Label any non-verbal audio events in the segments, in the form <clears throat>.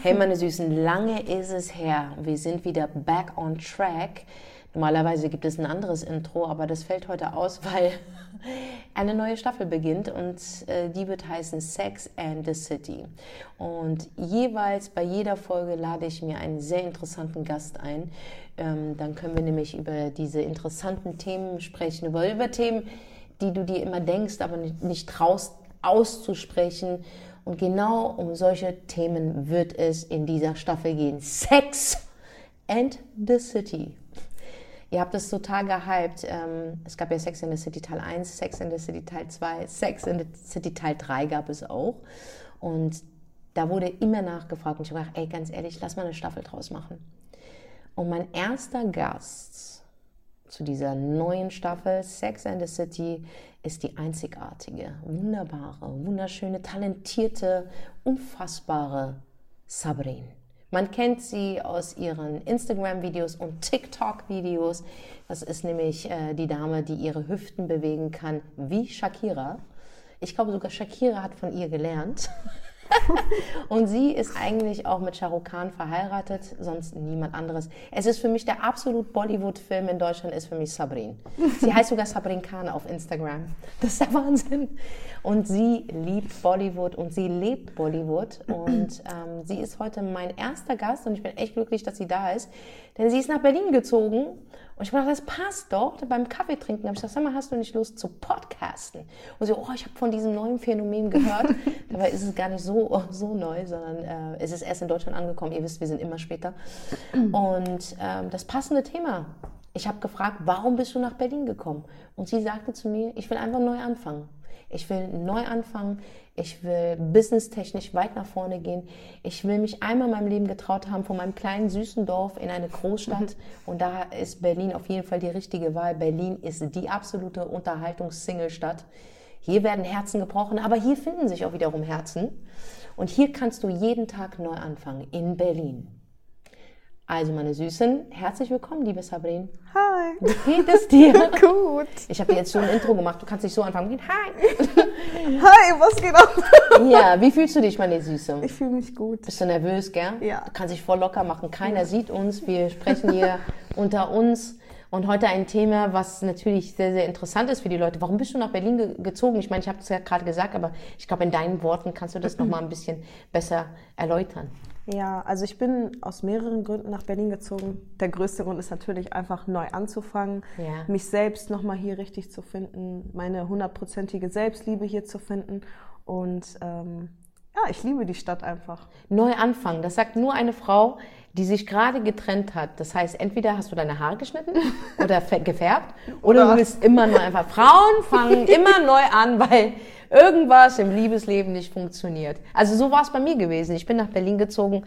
Hey, meine Süßen, lange ist es her. Wir sind wieder back on track. Normalerweise gibt es ein anderes Intro, aber das fällt heute aus, <laughs> weil eine neue Staffel beginnt und äh, die wird heißen Sex and the City. Und jeweils bei jeder Folge lade ich mir einen sehr interessanten Gast ein. Ähm, dann können wir nämlich über diese interessanten Themen sprechen, über, Themen, die du dir immer denkst, aber nicht traust auszusprechen. Und genau um solche Themen wird es in dieser Staffel gehen. Sex and the City. Ihr habt es total gehypt. Ähm, es gab ja Sex in the City Teil 1, Sex in the City Teil 2, Sex in the City Teil 3 gab es auch. Und da wurde immer nachgefragt und ich habe gedacht, ey, ganz ehrlich, lass mal eine Staffel draus machen. Und mein erster Gast zu dieser neuen Staffel Sex and the City ist die einzigartige, wunderbare, wunderschöne, talentierte, unfassbare Sabrin. Man kennt sie aus ihren Instagram-Videos und TikTok-Videos. Das ist nämlich äh, die Dame, die ihre Hüften bewegen kann, wie Shakira. Ich glaube sogar Shakira hat von ihr gelernt. <laughs> <laughs> und sie ist eigentlich auch mit Shahrukh Khan verheiratet, sonst niemand anderes. Es ist für mich der absolut Bollywood-Film in Deutschland, ist für mich Sabrin. Sie heißt sogar Sabrin Khan auf Instagram. Das ist der Wahnsinn. Und sie liebt Bollywood und sie lebt Bollywood. Und ähm, sie ist heute mein erster Gast und ich bin echt glücklich, dass sie da ist. Denn sie ist nach Berlin gezogen und ich habe gedacht, das passt doch. Beim Kaffee trinken habe ich gesagt, sag mal, hast du nicht Lust zu podcasten? Und sie, oh, ich habe von diesem neuen Phänomen gehört. <laughs> Dabei ist es gar nicht so, so neu, sondern äh, es ist erst in Deutschland angekommen. Ihr wisst, wir sind immer später. <clears throat> Und ähm, das passende Thema. Ich habe gefragt, warum bist du nach Berlin gekommen? Und sie sagte zu mir, ich will einfach neu anfangen. Ich will neu anfangen. Ich will businesstechnisch weit nach vorne gehen. Ich will mich einmal in meinem Leben getraut haben, von meinem kleinen süßen Dorf in eine Großstadt. Mhm. Und da ist Berlin auf jeden Fall die richtige Wahl. Berlin ist die absolute Unterhaltungs-Single-Stadt. Hier werden Herzen gebrochen, aber hier finden sich auch wiederum Herzen. Und hier kannst du jeden Tag neu anfangen in Berlin. Also meine Süßen, herzlich willkommen, liebe Sabrin. Hi. Wie geht es dir? <laughs> Gut. Ich habe dir jetzt schon ein Intro gemacht, du kannst nicht so anfangen. Hi. <laughs> Hi, was geht ab? <laughs> Ja, wie fühlst du dich, meine Süße? Ich fühle mich gut. Bist du nervös, gell? Ja. Du kannst dich voll locker machen, keiner ja. sieht uns, wir sprechen hier unter uns. Und heute ein Thema, was natürlich sehr, sehr interessant ist für die Leute. Warum bist du nach Berlin ge gezogen? Ich meine, ich habe es ja gerade gesagt, aber ich glaube, in deinen Worten kannst du das nochmal <clears throat> ein bisschen besser erläutern. Ja, also ich bin aus mehreren Gründen nach Berlin gezogen. Der größte Grund ist natürlich einfach neu anzufangen, ja. mich selbst nochmal hier richtig zu finden, meine hundertprozentige Selbstliebe hier zu finden. Und ähm, ja, ich liebe die Stadt einfach. Neu anfangen, das sagt nur eine Frau, die sich gerade getrennt hat. Das heißt, entweder hast du deine Haare geschnitten <laughs> oder gefärbt oder, oder du willst immer neu einfach. Frauen fangen <laughs> immer neu an, weil irgendwas im Liebesleben nicht funktioniert. Also so war es bei mir gewesen. Ich bin nach Berlin gezogen,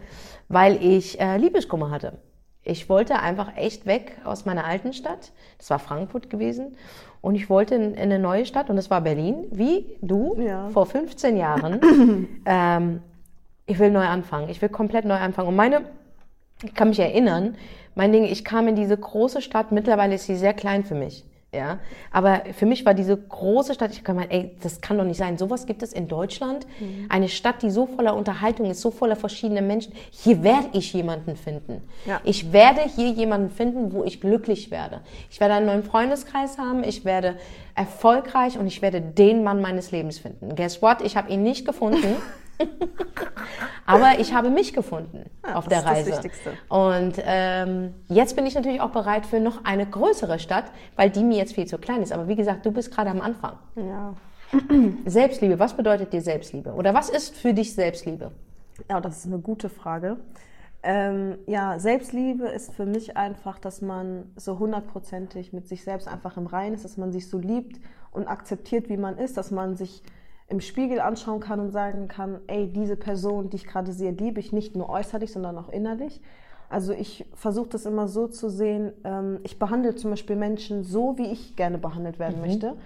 weil ich äh, Liebeskummer hatte. Ich wollte einfach echt weg aus meiner alten Stadt. Das war Frankfurt gewesen. Und ich wollte in, in eine neue Stadt und das war Berlin, wie du ja. vor 15 Jahren. <laughs> ähm, ich will neu anfangen. Ich will komplett neu anfangen. Und meine, ich kann mich erinnern, mein Ding, ich kam in diese große Stadt. Mittlerweile ist sie sehr klein für mich. Ja, aber für mich war diese große Stadt, ich kann mal, ey, das kann doch nicht sein. Sowas gibt es in Deutschland. Mhm. Eine Stadt, die so voller Unterhaltung ist, so voller verschiedener Menschen. Hier werde ich jemanden finden. Ja. Ich werde hier jemanden finden, wo ich glücklich werde. Ich werde einen neuen Freundeskreis haben. Ich werde erfolgreich und ich werde den Mann meines Lebens finden. Guess what? Ich habe ihn nicht gefunden. <laughs> <laughs> Aber ich habe mich gefunden ja, auf der Reise. Das Wichtigste. Und ähm, jetzt bin ich natürlich auch bereit für noch eine größere Stadt, weil die mir jetzt viel zu klein ist. Aber wie gesagt, du bist gerade am Anfang. Ja. <clears throat> Selbstliebe, was bedeutet dir Selbstliebe? Oder was ist für dich Selbstliebe? Ja, das ist eine gute Frage. Ähm, ja, Selbstliebe ist für mich einfach, dass man so hundertprozentig mit sich selbst einfach im Reinen ist, dass man sich so liebt und akzeptiert, wie man ist, dass man sich im Spiegel anschauen kann und sagen kann, ey, diese Person, die ich gerade sehe, liebe ich nicht nur äußerlich, sondern auch innerlich. Also ich versuche das immer so zu sehen, ähm, ich behandle zum Beispiel Menschen so, wie ich gerne behandelt werden mhm. möchte.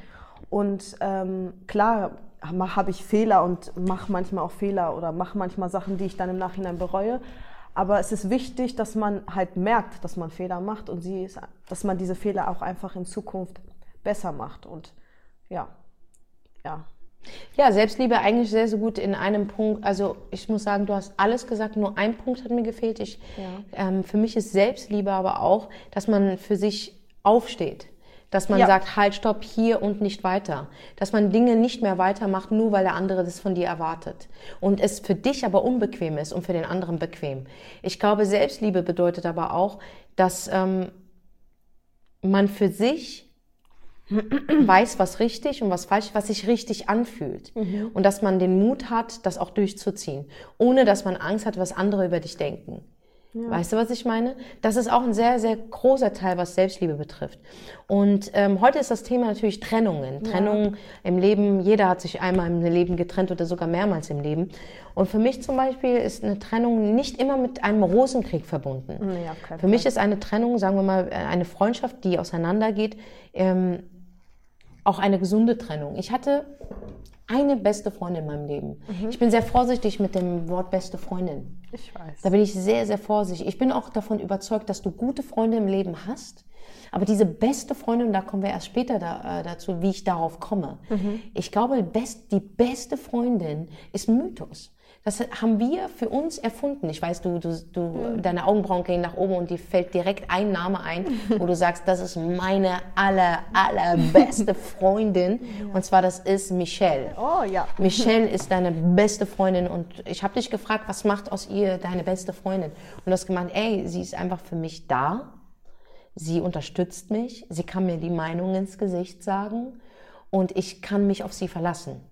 Und ähm, klar habe ich Fehler und mache manchmal auch Fehler oder mache manchmal Sachen, die ich dann im Nachhinein bereue. Aber es ist wichtig, dass man halt merkt, dass man Fehler macht und sie ist, dass man diese Fehler auch einfach in Zukunft besser macht. Und ja, ja, Ja, Selbstliebe eigentlich sehr, sehr gut in einem Punkt. Also ich muss sagen, du hast alles gesagt, nur ein Punkt hat mir gefehlt. Ich, ja. ähm, für mich ist Selbstliebe aber auch, dass man für sich aufsteht. Dass man ja. sagt, halt, stopp, hier und nicht weiter. Dass man Dinge nicht mehr weitermacht, nur weil der andere das von dir erwartet. Und es für dich aber unbequem ist und für den anderen bequem. Ich glaube, Selbstliebe bedeutet aber auch, dass ähm, man für sich weiß, was richtig und was falsch, was sich richtig anfühlt. Mhm. Und dass man den Mut hat, das auch durchzuziehen, ohne dass man Angst hat, was andere über dich denken. Ja. Weißt du, was ich meine? Das ist auch ein sehr, sehr großer Teil, was Selbstliebe betrifft. Und ähm, heute ist das Thema natürlich Trennungen. Ja. Trennungen im Leben. Jeder hat sich einmal im Leben getrennt oder sogar mehrmals im Leben. Und für mich zum Beispiel ist eine Trennung nicht immer mit einem Rosenkrieg verbunden. Ja, für mich ist eine Trennung, sagen wir mal, eine Freundschaft, die auseinandergeht, ähm, auch eine gesunde Trennung. Ich hatte eine beste Freundin in meinem Leben. Mhm. Ich bin sehr vorsichtig mit dem Wort beste Freundin. Ich weiß. Da bin ich sehr, sehr vorsichtig. Ich bin auch davon überzeugt, dass du gute Freunde im Leben hast. Aber diese beste Freundin, da kommen wir erst später da, äh, dazu, wie ich darauf komme. Mhm. Ich glaube, best, die beste Freundin ist Mythos. Das haben wir für uns erfunden. Ich weiß, du, du, du mhm. deine Augenbrauen gehen nach oben und dir fällt direkt ein Name ein, wo du sagst, das ist meine aller, allerbeste <laughs> Freundin. Ja. Und zwar, das ist Michelle. Oh ja. Michelle ist deine beste Freundin und ich habe dich gefragt, was macht aus ihr deine beste Freundin? Und du hast gemeint, ey, sie ist einfach für mich da. Sie unterstützt mich. Sie kann mir die Meinung ins Gesicht sagen und ich kann mich auf sie verlassen.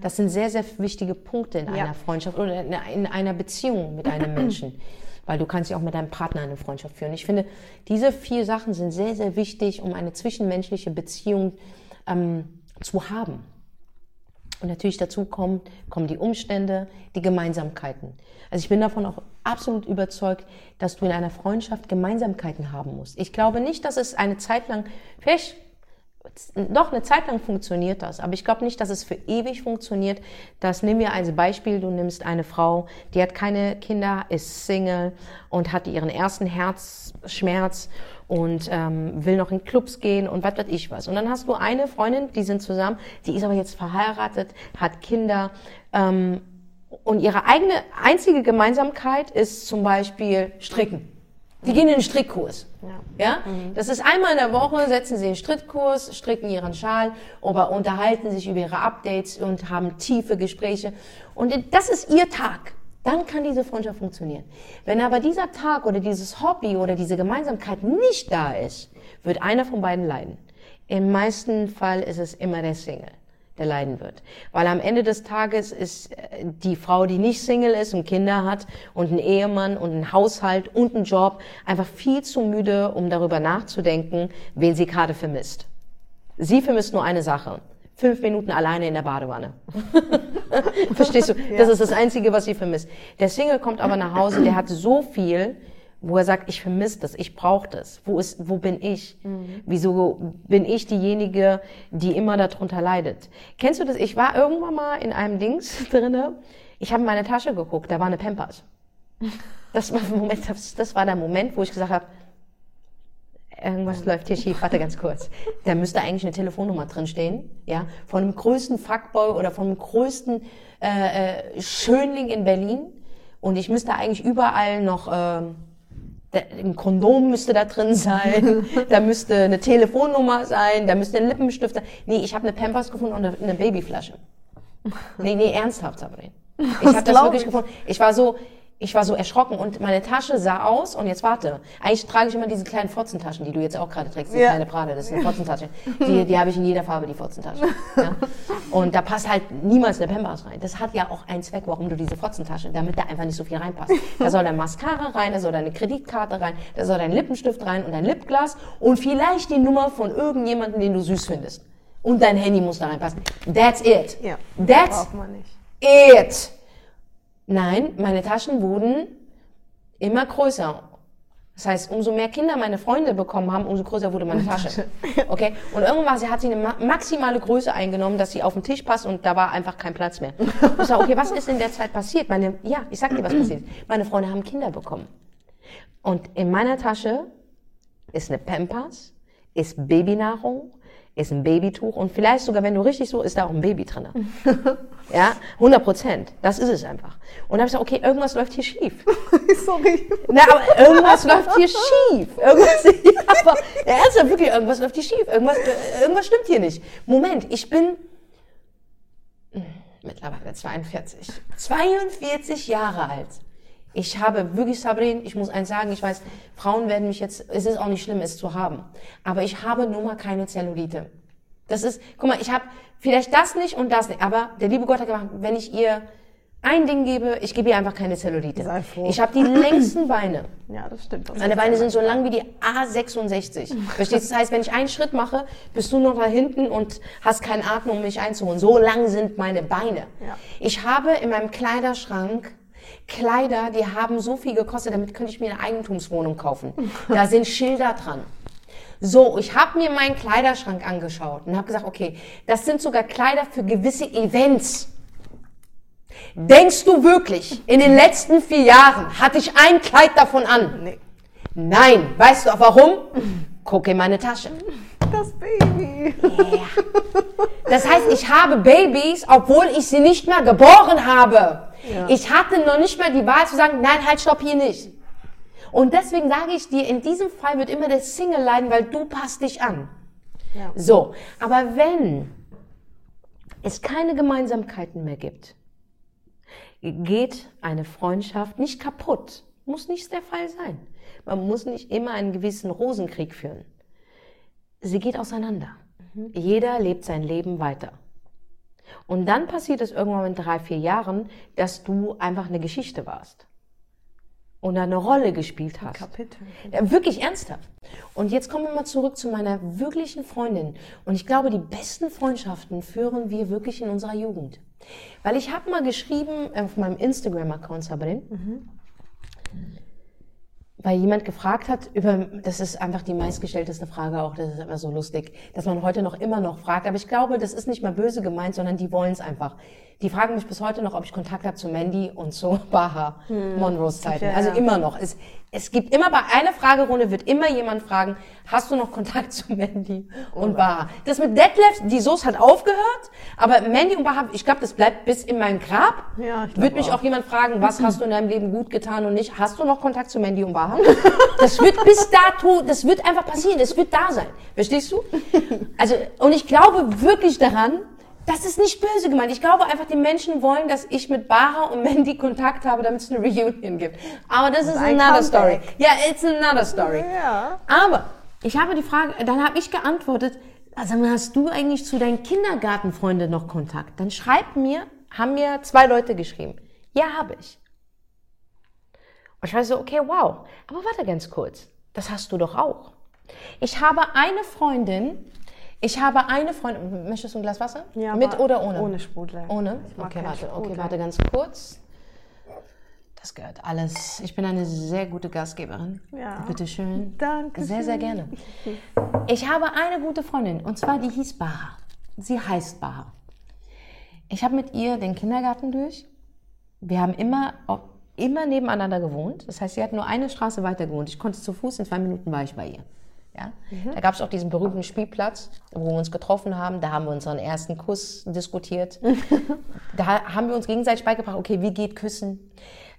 Das sind sehr, sehr wichtige Punkte in ja. einer Freundschaft oder in einer Beziehung mit einem <clears throat> Menschen. Weil du kannst ja auch mit deinem Partner eine Freundschaft führen. Ich finde, diese vier Sachen sind sehr, sehr wichtig, um eine zwischenmenschliche Beziehung ähm, zu haben. Und natürlich dazu kommen, kommen die Umstände, die Gemeinsamkeiten. Also ich bin davon auch absolut überzeugt, dass du in einer Freundschaft Gemeinsamkeiten haben musst. Ich glaube nicht, dass es eine Zeit lang, vielleicht doch eine Zeit lang funktioniert das, aber ich glaube nicht, dass es für ewig funktioniert. Das nehmen wir als Beispiel. Du nimmst eine Frau, die hat keine Kinder, ist Single und hat ihren ersten Herzschmerz und ähm, will noch in Clubs gehen und was weiß ich was. Und dann hast du eine Freundin, die sind zusammen, die ist aber jetzt verheiratet, hat Kinder ähm, und ihre eigene einzige Gemeinsamkeit ist zum Beispiel Stricken. Die gehen in den Strickkurs. Ja. ja? Mhm. Das ist einmal in der Woche, setzen sie in den Strickkurs, stricken ihren Schal, oder unterhalten sich über ihre Updates und haben tiefe Gespräche. Und das ist ihr Tag. Dann kann diese Freundschaft funktionieren. Wenn aber dieser Tag oder dieses Hobby oder diese Gemeinsamkeit nicht da ist, wird einer von beiden leiden. Im meisten Fall ist es immer der Single der leiden wird. Weil am Ende des Tages ist äh, die Frau, die nicht Single ist und Kinder hat und einen Ehemann und einen Haushalt und einen Job, einfach viel zu müde, um darüber nachzudenken, wen sie gerade vermisst. Sie vermisst nur eine Sache. Fünf Minuten alleine in der Badewanne. <laughs> Verstehst du? Das ist das Einzige, was sie vermisst. Der Single kommt aber nach Hause, der hat so viel, wo er sagt, ich vermisse das, ich brauche das. Wo ist, wo bin ich? Mhm. Wieso bin ich diejenige, die immer darunter leidet? Kennst du das? Ich war irgendwann mal in einem Dings <laughs> drinne. Ich habe in meine Tasche geguckt, da war eine Pampers. <laughs> Das war, Moment, das, war der Moment, wo ich gesagt habe, irgendwas läuft hier schief. Warte ganz kurz. Da müsste eigentlich eine Telefonnummer drin stehen, ja, von dem größten Fuckboy oder von dem größten äh, äh, Schönling in Berlin. Und ich müsste eigentlich überall noch äh, ein Kondom müsste da drin sein, <laughs> da müsste eine Telefonnummer sein, da müsste ein Lippenstift sein. Nee, ich habe eine Pampers gefunden und eine Babyflasche. Nee, nee, ernsthaft, Sabrina. Ich habe das wirklich ich. gefunden. Ich war so, ich war so erschrocken und meine Tasche sah aus und jetzt warte. Eigentlich trage ich immer diese kleinen Fotzentaschen, die du jetzt auch gerade trägst, die ja. kleine Prade, das ist eine Fotzentasche. Die, die habe ich in jeder Farbe, die Fotzentasche. Ja? Und da passt halt niemals der Pampers rein. Das hat ja auch einen Zweck, warum du diese Fotzentasche, damit da einfach nicht so viel reinpasst. Da soll dein Mascara rein, da soll deine Kreditkarte rein, da soll dein Lippenstift rein und dein Lipglas und vielleicht die Nummer von irgendjemandem, den du süß findest. Und dein Handy muss da reinpassen. That's it. Ja, That's it. Nein, meine Taschen wurden immer größer. Das heißt, umso mehr Kinder meine Freunde bekommen haben, umso größer wurde meine Tasche. <laughs> Okay? Und irgendwann hat sie eine maximale Größe eingenommen, dass sie auf den Tisch passt und da war einfach kein Platz mehr. Ich sage, okay, was ist in der Zeit passiert? Meine, ja, ich sag dir, was passiert. Meine Freunde haben Kinder bekommen. Und in meiner Tasche ist eine Pampers, ist Babynahrung, ist ein Babytuch und vielleicht sogar, wenn du richtig so, ist da auch ein Baby drin. <laughs> ja, 100 Prozent. Das ist es einfach. Und dann habe ich gesagt, okay, irgendwas läuft hier schief. <laughs> Sorry. Na, aber irgendwas läuft hier schief. Irgendwas, <laughs> ja, aber ernsthaft, wirklich, irgendwas läuft hier schief. Irgendwas, irgendwas stimmt hier nicht. Moment, ich bin hm, mittlerweile 42. 42 Jahre alt. Ich habe wirklich, Sabrin, ich muss eins sagen, ich weiß, Frauen werden mich jetzt, es ist auch nicht schlimm, es zu haben. Aber ich habe nun mal keine Zellulite. Das ist, guck mal, ich habe vielleicht das nicht und das nicht. Aber der liebe Gott hat gemacht, wenn ich ihr ein Ding gebe, ich gebe ihr einfach keine Zellulite. Sei froh. Ich habe die längsten Beine. Ja, das stimmt. Das Meine Beine sind so lang wie die A66. Verstehst du? Das heißt, wenn ich einen Schritt mache, bist du noch da hinten und hast keinen Atem, um mich einzuholen. So lang sind meine Beine. Ja. Ich habe in meinem Kleiderschrank Kleider, die haben so viel gekostet, damit könnte ich mir eine Eigentumswohnung kaufen. Da sind Schilder dran. So, ich habe mir meinen Kleiderschrank angeschaut und habe gesagt, okay, das sind sogar Kleider für gewisse Events. Denkst du wirklich, in den letzten vier Jahren hatte ich ein Kleid davon an? Nee. Nein. Weißt du auch warum? Guck in meine Tasche. Das Baby. Das heißt, ich habe Babys, obwohl ich sie nicht mal geboren habe. Ja. Ich hatte noch nicht mal die Wahl zu sagen, nein, halt, stopp hier nicht. Und deswegen sage ich dir, in diesem Fall wird immer der Single leiden, weil du passt dich an. Ja. So, aber wenn es keine Gemeinsamkeiten mehr gibt, geht eine Freundschaft nicht kaputt. Muss nicht der Fall sein. Man muss nicht immer einen gewissen Rosenkrieg führen. Sie geht auseinander. Jeder lebt sein Leben weiter. Und dann passiert es irgendwann in drei, vier Jahren, dass du einfach eine Geschichte warst. Und eine Rolle gespielt hast. Kapitel. Ja, wirklich ernsthaft. Und jetzt kommen wir mal zurück zu meiner wirklichen Freundin. Und ich glaube, die besten Freundschaften führen wir wirklich in unserer Jugend. Weil ich habe mal geschrieben auf meinem Instagram-Account, Sabrin, weil jemand gefragt hat, über, das ist einfach die meistgestellteste Frage auch, das ist aber so lustig, dass man heute noch immer noch fragt. Aber ich glaube, das ist nicht mal böse gemeint, sondern die wollen es einfach. Die fragen mich bis heute noch, ob ich Kontakt habe zu Mandy und zu <laughs> Baha, Monroes Zeiten. Ja. Also immer noch. Es, es gibt immer bei einer Fragerunde wird immer jemand fragen, hast du noch Kontakt zu Mandy und Baha? Das mit Detlef, die Soße hat aufgehört, aber Mandy und Baha, ich glaube, das bleibt bis in mein Grab. Ja, ich Wird mich auch. auch jemand fragen, was <clears throat> hast du in deinem Leben gut getan und nicht? Hast du noch Kontakt zu Mandy und Baha? Das wird bis dato, das wird einfach passieren, es wird da sein. Verstehst du? Also, und ich glaube wirklich daran, das ist nicht böse gemeint. Ich glaube einfach, die Menschen wollen, dass ich mit Baha und Mandy Kontakt habe, damit es eine Reunion gibt. Aber das ist another story. Ja, it's another story. Ja. Aber ich habe die Frage, dann habe ich geantwortet, also hast du eigentlich zu deinen Kindergartenfreunden noch Kontakt? Dann schreib mir, haben mir zwei Leute geschrieben. Ja, habe ich. Und ich war so, okay, wow. Aber warte ganz kurz. Das hast du doch auch. Ich habe eine Freundin, ich habe eine Freundin, möchtest du ein Glas Wasser? Ja, Mit oder ohne? Ohne Sprudel. Ohne? Okay, warte, okay, Sprudel. warte ganz kurz. Das gehört alles. Ich bin eine sehr gute Gastgeberin. Ja. Bitte schön. Danke Sehr, sehr gerne. Ich habe eine gute Freundin und zwar die hieß Baha. Sie heißt Baha. Ich habe mit ihr den Kindergarten durch. Wir haben immer, immer nebeneinander gewohnt. Das heißt, sie hat nur eine Straße weiter gewohnt. Ich konnte zu Fuß, in zwei Minuten war ich bei ihr. Ja? Da gab es auch diesen berühmten Spielplatz, wo wir uns getroffen haben. Da haben wir unseren ersten Kuss diskutiert. <laughs> da haben wir uns gegenseitig beigebracht, okay, wie geht Küssen?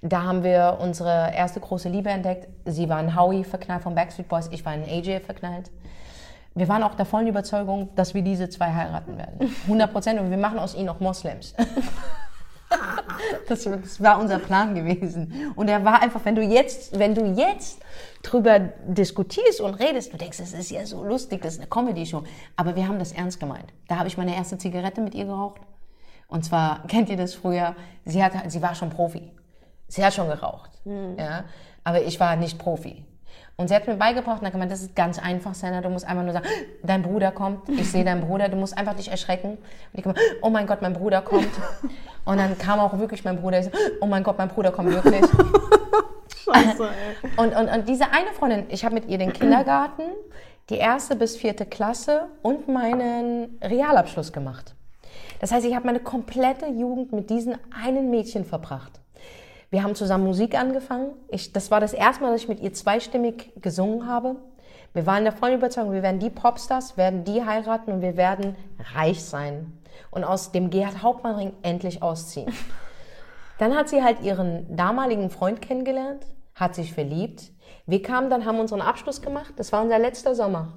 Da haben wir unsere erste große Liebe entdeckt. Sie war in Howie verknallt von Backstreet Boys, ich war in AJ verknallt. Wir waren auch der vollen Überzeugung, dass wir diese zwei heiraten werden. <laughs> 100 Prozent und wir machen aus ihnen auch Moslems. <laughs> Das, das war unser Plan gewesen. Und er war einfach, wenn du jetzt, wenn du jetzt drüber diskutierst und redest, du denkst, das ist ja so lustig, das ist eine Comedy-Show. Aber wir haben das ernst gemeint. Da habe ich meine erste Zigarette mit ihr geraucht. Und zwar, <laughs> kennt ihr das früher? Sie, hat, sie war schon Profi. Sie hat schon geraucht. Ja? Aber ich war nicht Profi. Und sie hat mir beigebracht und hat gemeint, das ist ganz einfach, Senna. Du musst einfach nur sagen, dein Bruder kommt. Ich sehe deinen Bruder. Du musst einfach dich erschrecken. Und ich gemeint, oh mein Gott, mein Bruder kommt. Und dann kam auch wirklich mein Bruder. Ich so, oh mein Gott, mein Bruder kommt wirklich. <laughs> Scheiße, ey. Und, und, und diese eine Freundin, ich habe mit ihr den Kindergarten, die erste bis vierte Klasse und meinen Realabschluss gemacht. Das heißt, ich habe meine komplette Jugend mit diesem einen Mädchen verbracht. Wir haben zusammen Musik angefangen. Ich, das war das erste Mal, dass ich mit ihr zweistimmig gesungen habe. Wir waren der vollen Überzeugung, wir werden die Popstars, werden die heiraten und wir werden reich sein und aus dem Gerhard Hauptmann-Ring endlich ausziehen. <laughs> Dann hat sie halt ihren damaligen Freund kennengelernt, hat sich verliebt. Wir kamen dann, haben unseren Abschluss gemacht. Das war unser letzter Sommer.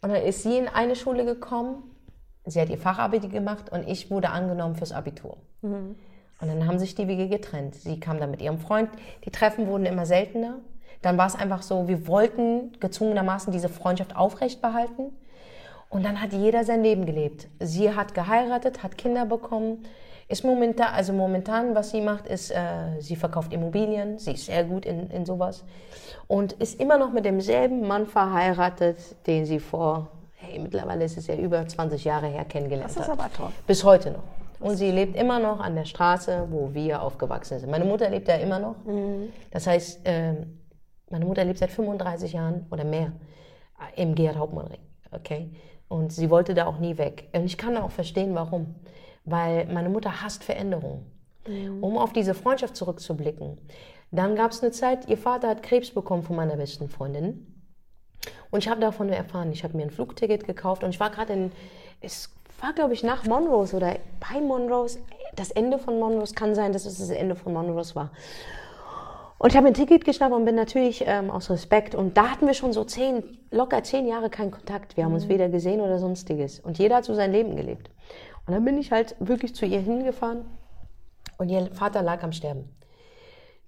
Und dann ist sie in eine Schule gekommen. Sie hat ihr Fachabi gemacht und ich wurde angenommen fürs Abitur. Mhm. Und dann haben sich die Wege getrennt. Sie kam dann mit ihrem Freund. Die Treffen wurden immer seltener. Dann war es einfach so, wir wollten gezwungenermaßen diese Freundschaft aufrecht behalten. Und dann hat jeder sein Leben gelebt. Sie hat geheiratet, hat Kinder bekommen. Ist momentan, also momentan, was sie macht, ist, äh, sie verkauft Immobilien. Sie ist sehr gut in, in sowas. Und ist immer noch mit demselben Mann verheiratet, den sie vor, hey, mittlerweile ist es ja über 20 Jahre her kennengelernt hat. Das ist aber toll. Bis heute noch. Und sie lebt immer noch an der Straße, wo wir aufgewachsen sind. Meine Mutter lebt ja immer noch. Mhm. Das heißt, äh, meine Mutter lebt seit 35 Jahren oder mehr im Gerhard Hauptmann Ring. Okay? Und sie wollte da auch nie weg. Und ich kann auch verstehen, warum. Weil meine Mutter hasst Veränderungen. Mhm. Um auf diese Freundschaft zurückzublicken. Dann gab es eine Zeit, ihr Vater hat Krebs bekommen von meiner besten Freundin. Und ich habe davon erfahren. Ich habe mir ein Flugticket gekauft und ich war gerade in, es war glaube ich nach Monrose oder bei Monrose. Das Ende von Monrose kann sein, dass es das Ende von Monrose war. Und ich habe ein Ticket geschnappt und bin natürlich ähm, aus Respekt. Und da hatten wir schon so zehn, locker zehn Jahre keinen Kontakt. Wir haben uns mhm. weder gesehen oder sonstiges. Und jeder hat so sein Leben gelebt. Und dann bin ich halt wirklich zu ihr hingefahren und ihr Vater lag am Sterben.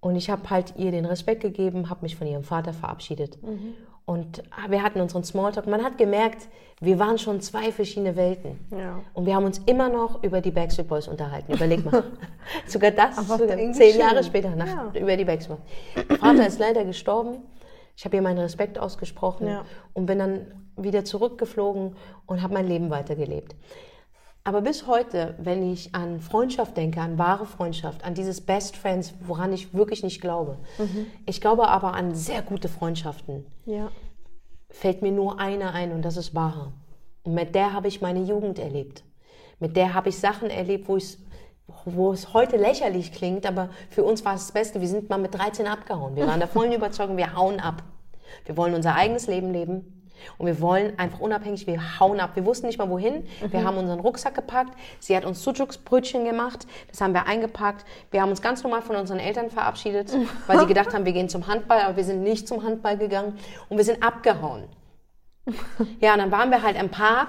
Und ich habe halt ihr den Respekt gegeben, habe mich von ihrem Vater verabschiedet. Mhm. Und ah, wir hatten unseren Smalltalk. Man hat gemerkt, wir waren schon zwei verschiedene Welten. Ja. Und wir haben uns immer noch über die Backstreet Boys unterhalten. Überleg mal. <laughs> sogar das, sogar zehn. Jahre später, nach, ja. über die Backstreet Boys. Vater ist leider gestorben. Ich habe ihr meinen Respekt ausgesprochen ja. und bin dann wieder zurückgeflogen und habe mein Leben weitergelebt. Aber bis heute, wenn ich an Freundschaft denke, an wahre Freundschaft, an dieses Best Friends, woran ich wirklich nicht glaube, mhm. ich glaube aber an sehr gute Freundschaften, ja. fällt mir nur eine ein und das ist Baha. Und mit der habe ich meine Jugend erlebt. Mit der habe ich Sachen erlebt, wo, wo es heute lächerlich klingt, aber für uns war es das Beste. Wir sind mal mit 13 abgehauen. Wir waren der vollen <laughs> Überzeugung, wir hauen ab. Wir wollen unser eigenes Leben leben. Und wir wollen einfach unabhängig, wir hauen ab. Wir wussten nicht mal wohin. Mhm. Wir haben unseren Rucksack gepackt. Sie hat uns Sujuksbrötchen gemacht. Das haben wir eingepackt. Wir haben uns ganz normal von unseren Eltern verabschiedet, weil sie gedacht haben, wir gehen zum Handball, aber wir sind nicht zum Handball gegangen. Und wir sind abgehauen. <laughs> Ja, und dann waren wir halt im Park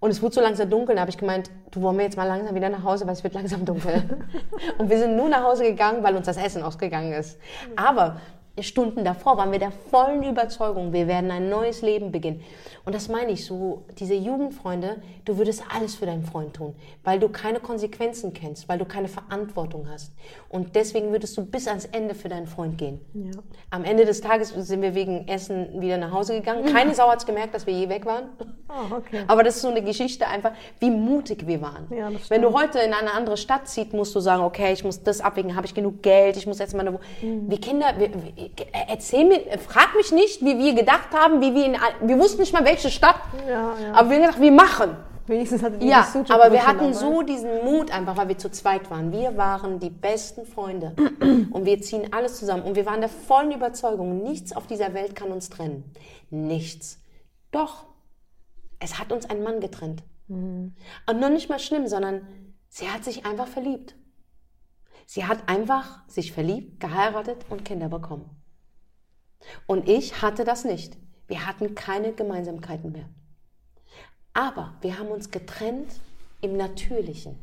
und es wurde so langsam dunkel. Da habe ich gemeint, du wollen wir jetzt mal langsam wieder nach Hause, weil es wird langsam dunkel. <laughs> und wir sind nur nach Hause gegangen, weil uns das Essen ausgegangen ist. Aber Stunden davor waren wir der vollen Überzeugung, wir werden ein neues Leben beginnen. Und das meine ich so, diese Jugendfreunde, du würdest alles für deinen Freund tun, weil du keine Konsequenzen kennst, weil du keine Verantwortung hast. Und deswegen würdest du bis ans Ende für deinen Freund gehen. Ja. Am Ende des Tages sind wir wegen Essen wieder nach Hause gegangen. Keine Sau hat es gemerkt, dass wir je weg waren. Oh, okay. Aber das ist so eine Geschichte einfach, wie mutig wir waren. Ja, Wenn du heute in eine andere Stadt ziehst, musst du sagen, okay, ich muss das abwägen, habe ich genug Geld, ich muss jetzt mal eine... Mhm. Wie Kinder, wir, erzähl mir, frag mich nicht, wie wir gedacht haben, wie wir in, wir wussten nicht mal welche Stadt, ja, ja. aber wir haben gedacht, wir machen. Wenigstens hatten ja, aber wir hatten so diesen Mut einfach, weil wir zu zweit waren. Wir waren die besten Freunde <clears throat> und wir ziehen alles zusammen und wir waren der vollen Überzeugung, nichts auf dieser Welt kann uns trennen. Nichts. Doch, es hat uns ein Mann getrennt. Mhm. Und noch nicht mal schlimm, sondern sie hat sich einfach verliebt. Sie hat einfach sich verliebt, geheiratet und Kinder bekommen. Und ich hatte das nicht. Wir hatten keine Gemeinsamkeiten mehr. Aber wir haben uns getrennt im Natürlichen.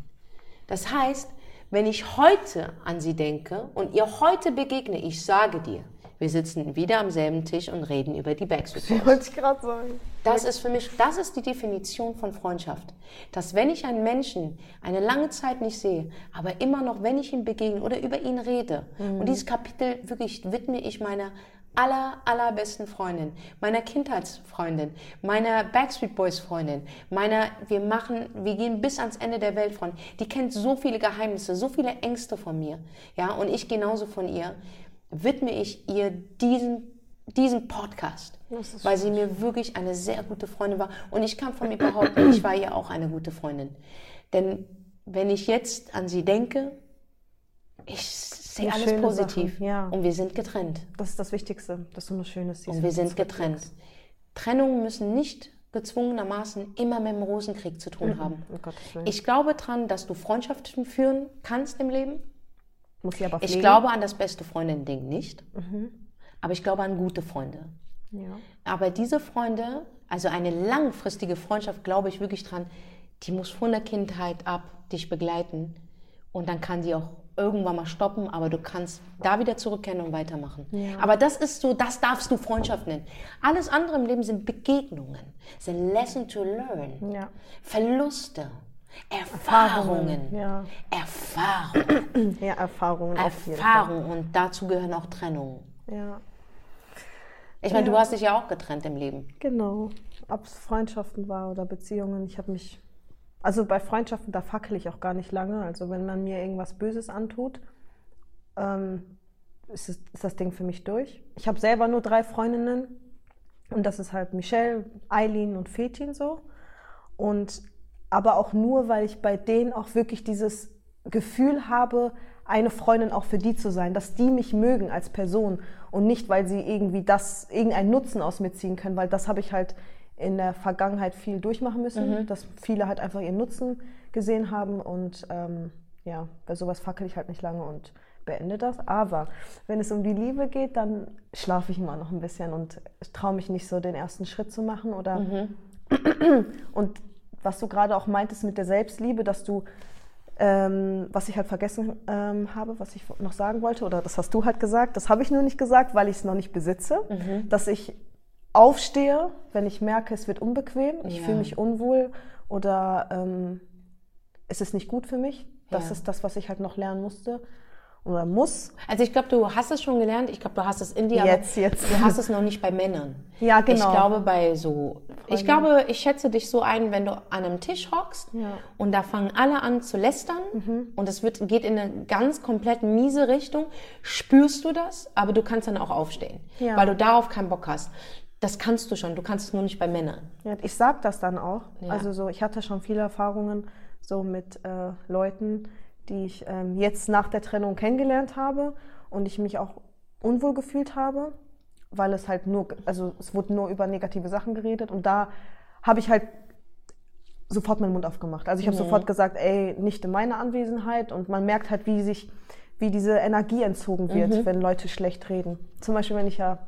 Das heißt, wenn ich heute an sie denke und ihr heute begegne, ich sage dir, wir sitzen wieder am selben Tisch und reden über die Backstreet <laughs> Boys. Wollte ich gerade sagen. Das ist für mich, das ist die Definition von Freundschaft. Dass wenn ich einen Menschen eine lange Zeit nicht sehe, aber immer noch, wenn ich ihm begegne oder über ihn rede, mhm. und dieses Kapitel wirklich widme ich meiner aller, allerbesten Freundin, meiner Kindheitsfreundin, meiner Backstreet Boys Freundin, meiner, wir machen, wir gehen bis ans Ende der Welt Freundin. Die kennt so viele Geheimnisse, so viele Ängste von mir, ja, und ich genauso von ihr, widme ich ihr diesen, diesen Podcast, weil sie mir wirklich eine sehr gute Freundin war. Und ich kann von mir behaupten, ich war ihr auch eine gute Freundin. Denn wenn ich jetzt an sie denke, ich sehe alles positiv. Ja. Und wir sind getrennt. Das ist das Wichtigste, dass du nur Schönes siehst. Und wir sind getrennt. Trennungen müssen nicht gezwungenermaßen immer mit dem Rosenkrieg zu tun haben. Um Gottes Willen. Ich glaube dran, dass du Freundschaften führen kannst im Leben. Muss ich aber Ich pflegen. glaube an das beste Freundin-Ding nicht. Aber ich glaube an gute Freunde. Ja. Aber diese Freunde, also eine langfristige Freundschaft, glaube ich wirklich dran, die muss von der Kindheit ab dich begleiten. Und dann kann die auch irgendwann mal stoppen, aber du kannst da wieder zurückkehren und weitermachen. Aber das ist so, das darfst du Freundschaft nennen. Alles andere im Leben sind Begegnungen, sind Lesson to learn, Ja. Verluste, Erfahrungen, Ja. Erfahrungen, <clears throat> ja, Erfahrungen. Erfahrungen und dazu gehören auch Trennungen. Ja, Ich meine, du Ja. hast dich ja auch getrennt im Leben. genau. Ob es Freundschaften war oder Beziehungen, ich habe mich. Also bei Freundschaften, da fackel ich auch gar nicht lange. Also wenn man mir irgendwas Böses antut, ähm, ist, es, ist das Ding für mich durch. Ich habe selber nur drei Freundinnen und das ist halt Michelle, Eileen und Fetin so. Und aber auch nur, weil ich bei denen auch wirklich dieses Gefühl habe, eine Freundin auch für die zu sein, dass die mich mögen als Person und nicht, weil sie irgendwie das, irgendeinen Nutzen aus mir ziehen können, weil das habe ich halt in der Vergangenheit viel durchmachen müssen, dass viele halt einfach ihren Nutzen gesehen haben und ähm, ja, bei sowas fackel ich halt nicht lange und beende das. Aber wenn es um die Liebe geht, dann schlafe ich immer noch ein bisschen und traue mich nicht so den ersten Schritt zu machen oder <clears throat> und was du gerade auch meintest mit der Selbstliebe, dass du, ähm, was ich halt vergessen ähm, habe, was ich noch sagen wollte, oder das hast du halt gesagt, das habe ich nur nicht gesagt, weil ich es noch nicht besitze, dass ich aufstehe, wenn ich merke, es wird unbequem, ich Ja. fühle mich unwohl oder ähm, es ist nicht gut für mich. Das Ja. ist das, was ich halt noch lernen musste oder muss. Also ich glaube, du hast es schon gelernt. Ich glaube, du hast es in dir, Jetzt, aber jetzt. du hast es noch nicht bei Männern. Ja, genau. Ich glaube, bei so, ich glaube, ich schätze dich so ein, wenn du an einem Tisch hockst Ja. Mhm. und da fangen alle an zu lästern und es wird, geht in eine ganz komplett miese Richtung, spürst du das, aber du kannst dann auch aufstehen, Ja. weil du darauf keinen Bock hast. Das kannst du schon, du kannst es nur nicht bei Männern. Ja, ich sag das dann auch. Also so, ich hatte schon viele Erfahrungen so mit äh, Leuten, die ich ähm, jetzt nach der Trennung kennengelernt habe und ich mich auch unwohl gefühlt habe, weil es halt nur, also es wurde nur über negative Sachen geredet und da habe ich halt sofort meinen Mund aufgemacht. Also ich habe sofort gesagt, ey, nicht in meiner Anwesenheit und man merkt halt, wie sich, wie diese Energie entzogen wird, wenn Leute schlecht reden. Zum Beispiel, wenn ich ja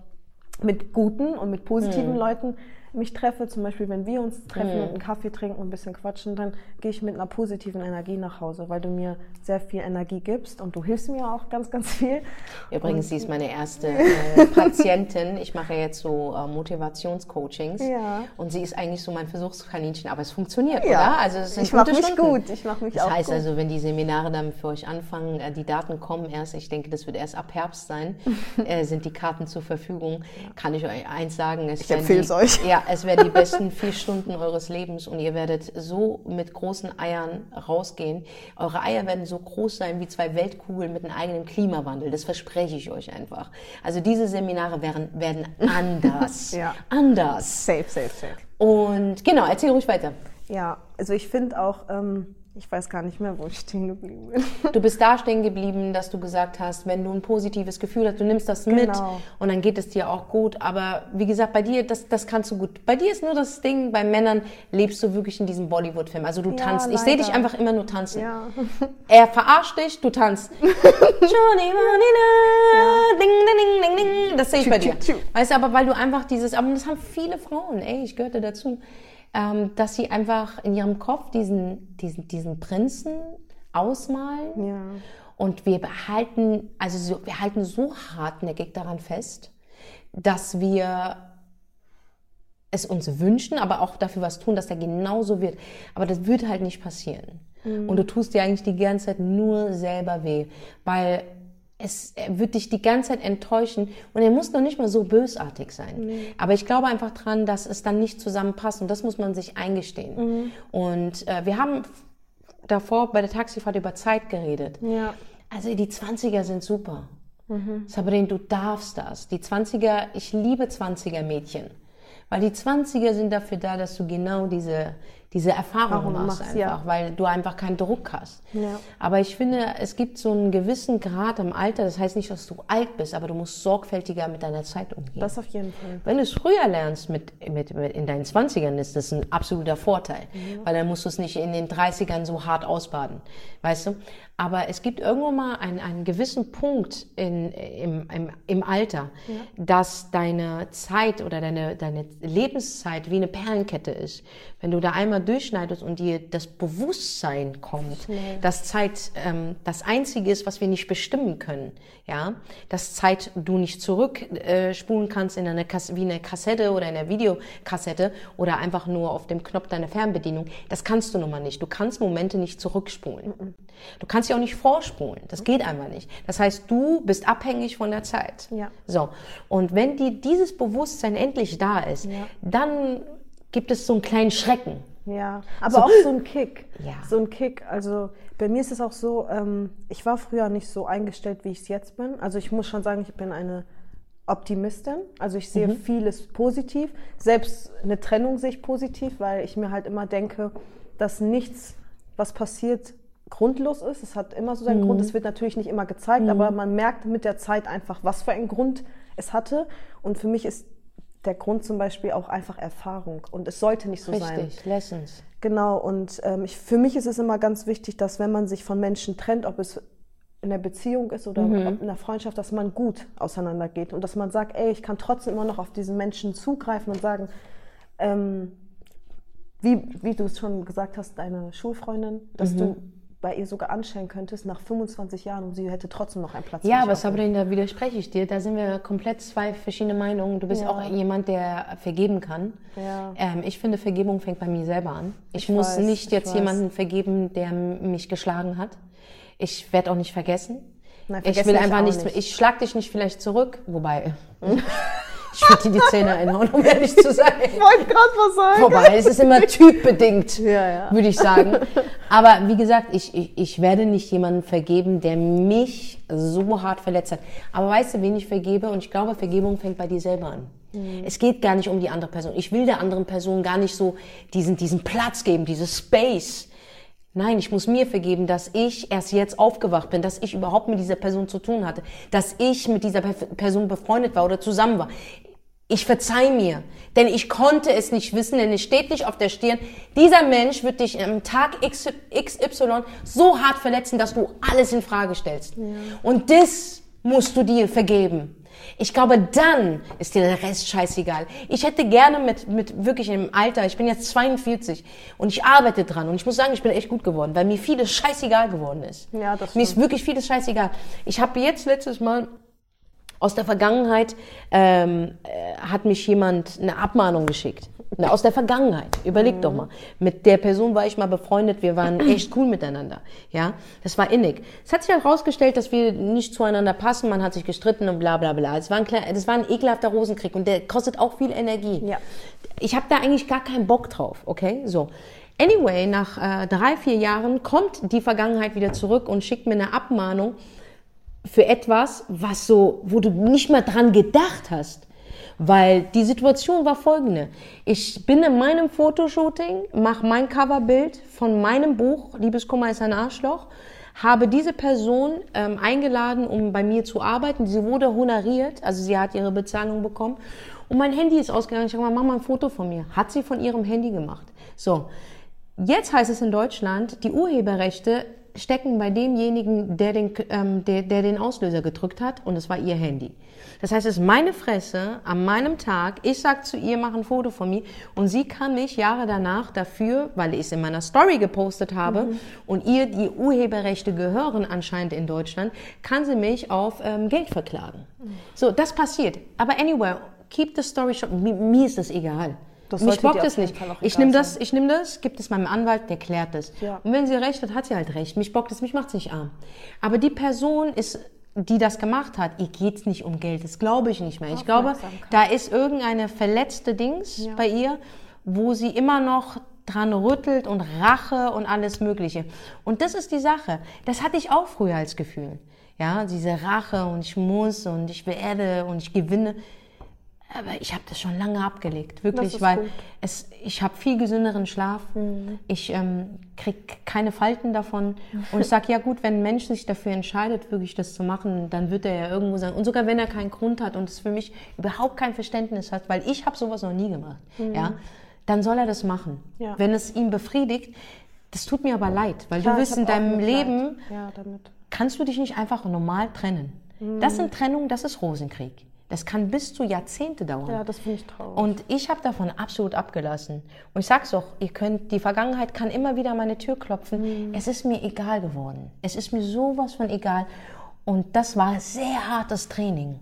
mit guten und mit positiven Leuten mich treffe, zum Beispiel wenn wir uns treffen und einen Kaffee trinken und ein bisschen quatschen, dann gehe ich mit einer positiven Energie nach Hause, weil du mir sehr viel Energie gibst und du hilfst mir auch ganz, ganz viel. Übrigens, sie ist meine erste <laughs> äh, Patientin. Ich mache jetzt so äh, Motivationscoachings. Ja. Und sie ist eigentlich so mein Versuchskaninchen, aber es funktioniert, Ja. oder? Also es sind Ich mach gute mich Stunden. gut, ich mach mich das auch heißt gut. also, wenn die Seminare dann für euch anfangen, äh, die Daten kommen erst, ich denke, das wird erst ab Herbst sein, <laughs> äh, sind die Karten zur Verfügung. Kann ich euch eins sagen, es Ich empfehle es euch. Ja, es werden die besten <laughs> vier Stunden eures Lebens und ihr werdet so mit großen Eiern rausgehen. Eure Eier werden so groß sein wie zwei Weltkugeln mit einem eigenen Klimawandel. Das verspreche ich euch einfach. Also diese Seminare werden, werden anders. <laughs> Ja. Anders. Safe, safe, safe. Und genau, erzähl ruhig weiter. Ja, also ich finde auch, ähm, ich weiß gar nicht mehr, wo ich stehen geblieben bin. Du bist da stehen geblieben, dass du gesagt hast, wenn du ein positives Gefühl hast, du nimmst das mit Genau. und dann geht es dir auch gut. Aber wie gesagt, bei dir, das, das kannst du gut. Bei dir ist nur das Ding, bei Männern lebst du wirklich in diesem Bollywood-Film. Also du Ja, tanzt. Ich sehe dich leider. einfach immer nur tanzen. Ja. <laughs> Er verarscht dich, du tanzt. <laughs> Ding. Das sehe ich bei dir. Weißt du, aber weil du einfach dieses, aber das haben viele Frauen, ey, ich gehörte dazu, ähm, dass sie einfach in ihrem Kopf diesen, diesen, diesen Prinzen ausmalen. Ja. Und wir behalten, also so, wir halten so hartnäckig daran fest, dass wir es uns wünschen, aber auch dafür was tun, dass der genauso wird. Aber das wird halt nicht passieren. Und du tust dir eigentlich die ganze Zeit nur selber weh, weil es wird dich die ganze Zeit enttäuschen und er muss noch nicht mal so bösartig sein. Aber ich glaube einfach dran, dass es dann nicht zusammenpasst und das muss man sich eingestehen. Und äh, wir haben davor bei der Taxifahrt über Zeit geredet. Ja. Also die 20er sind super. Sabrina, du darfst das. Die 20er, ich liebe 20er Mädchen. Weil die 20er sind dafür da, dass du genau diese, diese Erfahrung Erfahrung machst einfach, ja. weil du einfach keinen Druck hast. Ja. Aber ich finde, es gibt so einen gewissen Grad im Alter, das heißt nicht, dass du alt bist, aber du musst sorgfältiger mit deiner Zeit umgehen. Das auf jeden Fall. Wenn du es früher lernst mit, mit, mit in deinen 20ern, ist das ein absoluter Vorteil, weil dann musst du es nicht in den 30ern so hart ausbaden, weißt du? Aber es gibt irgendwo mal einen, einen gewissen Punkt in, im, im, im Alter, dass deine Zeit oder deine, deine Lebenszeit wie eine Perlenkette ist. Wenn du da einmal durchschneidest und dir das Bewusstsein kommt, dass Zeit ähm, das Einzige ist, was wir nicht bestimmen können, ja, dass Zeit du nicht zurückspulen äh, kannst in eine wie eine Kassette oder in einer Videokassette oder einfach nur auf dem Knopf deiner Fernbedienung, das kannst du nun mal nicht. Du kannst Momente nicht zurückspulen. Du kannst sie auch nicht vorspulen. Das geht einfach nicht. Das heißt, du bist abhängig von der Zeit. Ja. So. Und wenn die, dieses Bewusstsein endlich da ist, Ja. dann gibt es so einen kleinen Schrecken. Ja, aber So. auch so ein Kick. Ja. So ein Kick. Also bei mir ist es auch so, ähm, ich war früher nicht so eingestellt, wie ich es jetzt bin. Also ich muss schon sagen, ich bin eine Optimistin. Also ich sehe vieles positiv. Selbst eine Trennung sehe ich positiv, weil ich mir halt immer denke, dass nichts, was passiert, grundlos ist. Es hat immer so seinen Grund. Es wird natürlich nicht immer gezeigt, aber man merkt mit der Zeit einfach, was für einen Grund es hatte. Und für mich ist der Grund zum Beispiel auch einfach Erfahrung. Und es sollte nicht so sein. Richtig, Lessons. Genau, und ähm, ich, für mich ist es immer ganz wichtig, dass wenn man sich von Menschen trennt, ob es in der Beziehung ist oder Mhm. in der Freundschaft, dass man gut auseinandergeht und dass man sagt, ey, ich kann trotzdem immer noch auf diesen Menschen zugreifen und sagen, ähm, wie, wie du es schon gesagt hast, deine Schulfreundin, dass Mhm. du bei ihr sogar anstellen könntest nach 25 Jahren und sie hätte trotzdem noch einen Platz. Ja, aber. Sabrina, da widerspreche ich dir. Da sind wir komplett zwei verschiedene Meinungen. Du bist Ja. auch jemand, der vergeben kann. Ja. Ähm, ich finde, Vergebung fängt bei mir selber an. Ich, Ich muss weiß, nicht ich jetzt jemanden vergeben, der mich geschlagen hat. Ich werde auch nicht vergessen. Nein, ich will einfach nichts. nicht. Ich schlag dich nicht vielleicht zurück, wobei <laughs> ich würde dir die Zähne einhauen, um ehrlich zu sein. Ich wollte gerade was sagen. Vorbei. Es ist immer typbedingt, <laughs> Ja, ja. würde ich sagen. Aber wie gesagt, ich, ich, ich werde nicht jemanden vergeben, der mich so hart verletzt hat. Aber weißt du, wen ich vergebe? Und ich glaube, Vergebung fängt bei dir selber an. Mhm. Es geht gar nicht um die andere Person. Ich will der anderen Person gar nicht so diesen, diesen Platz geben, dieses Space. Nein, ich muss mir vergeben, dass ich erst jetzt aufgewacht bin, dass ich überhaupt mit dieser Person zu tun hatte, dass ich mit dieser Pe- Person befreundet war oder zusammen war. Ich verzeih mir, denn ich konnte es nicht wissen, denn es steht nicht auf der Stirn. Dieser Mensch wird dich am Tag XY so hart verletzen, dass du alles in Frage stellst. Und das musst du dir vergeben. Ich glaube, dann ist dir der Rest scheißegal. Ich hätte gerne mit, mit wirklich im Alter, ich bin jetzt 42 und ich arbeite dran und ich muss sagen, ich bin echt gut geworden, weil mir vieles scheißegal geworden ist. Ja, das Mir ist wirklich vieles scheißegal. Ich habe jetzt letztes Mal aus der Vergangenheit ähm, äh, hat mich jemand eine Abmahnung geschickt. Na, aus der Vergangenheit. Überleg doch mal. Mit der Person war ich mal befreundet. Wir waren <clears throat> echt cool miteinander. Ja, das war innig. Es hat sich herausgestellt, dass wir nicht zueinander passen. Man hat sich gestritten und bla bla bla. Es war ein, das war ein ekelhafter Rosenkrieg und der kostet auch viel Energie. Ja. Ich habe da eigentlich gar keinen Bock drauf. Okay, so. Anyway, nach äh, drei, vier Jahren kommt die Vergangenheit wieder zurück und schickt mir eine Abmahnung für etwas, was so, wo du nicht mal dran gedacht hast. Weil die Situation war folgende. Ich bin in meinem Fotoshooting, mache mein Coverbild von meinem Buch Liebeskummer ist ein Arschloch, habe diese Person ähm, eingeladen, um bei mir zu arbeiten. Sie wurde honoriert, also sie hat ihre Bezahlung bekommen. Und mein Handy ist ausgegangen. Ich habe gesagt, mach mal ein Foto von mir. Hat sie von ihrem Handy gemacht. So, Jetzt heißt es in Deutschland, die Urheberrechte stecken bei demjenigen, der den, ähm, der, der den Auslöser gedrückt hat und es war ihr Handy. Das heißt, es ist meine Fresse an meinem Tag. Ich sag zu ihr, mach ein Foto von mir und sie kann mich Jahre danach dafür, weil ich es in meiner Story gepostet habe und ihr die Urheberrechte gehören anscheinend in Deutschland, kann sie mich auf ähm, Geld verklagen. So, das passiert. Aber anyway, keep the story short. Mir, mir ist das egal. Das Mich bockt es nicht. Ich nehme das, ich nehme das, gibt es meinem Anwalt, der klärt es. Ja. Und wenn sie recht hat, hat sie halt recht. Mich bockt es, mich macht es nicht arm. Aber die Person ist, die das gemacht hat, ihr geht's nicht um Geld. Das glaube ich nicht mehr. Ich glaube, da ist irgendeine verletzte Dings bei ihr, wo sie immer noch dran rüttelt und Rache und alles Mögliche. Und das ist die Sache. Das hatte ich auch früher als Gefühl. Ja, diese Rache und ich muss und ich werde und ich gewinne. Aber ich habe das schon lange abgelegt, wirklich, weil gut. es, ich habe viel gesünderen Schlaf. Mhm. Ich ähm, kriege keine Falten davon. Und ich sage, ja gut, wenn ein Mensch sich dafür entscheidet, wirklich das zu machen, dann wird er ja irgendwo sein. Und sogar wenn er keinen Grund hat und es für mich überhaupt kein Verständnis hat, weil ich habe sowas noch nie gemacht, ja, dann soll er das machen. Mhm. Ja. Wenn es ihn befriedigt, das tut mir aber leid, weil Klar, du wirst in deinem. Leben Ja, damit. kannst du dich nicht einfach normal trennen. Das sind Trennungen, das ist Rosenkrieg. Das kann bis zu Jahrzehnte dauern. Ja, das finde ich traurig. Und ich habe davon absolut abgelassen. Und ich sag's doch, ihr könnt, die Vergangenheit kann immer wieder an meine Tür klopfen. Es ist mir egal geworden. Es ist mir sowas von egal. Und das war sehr hartes Training.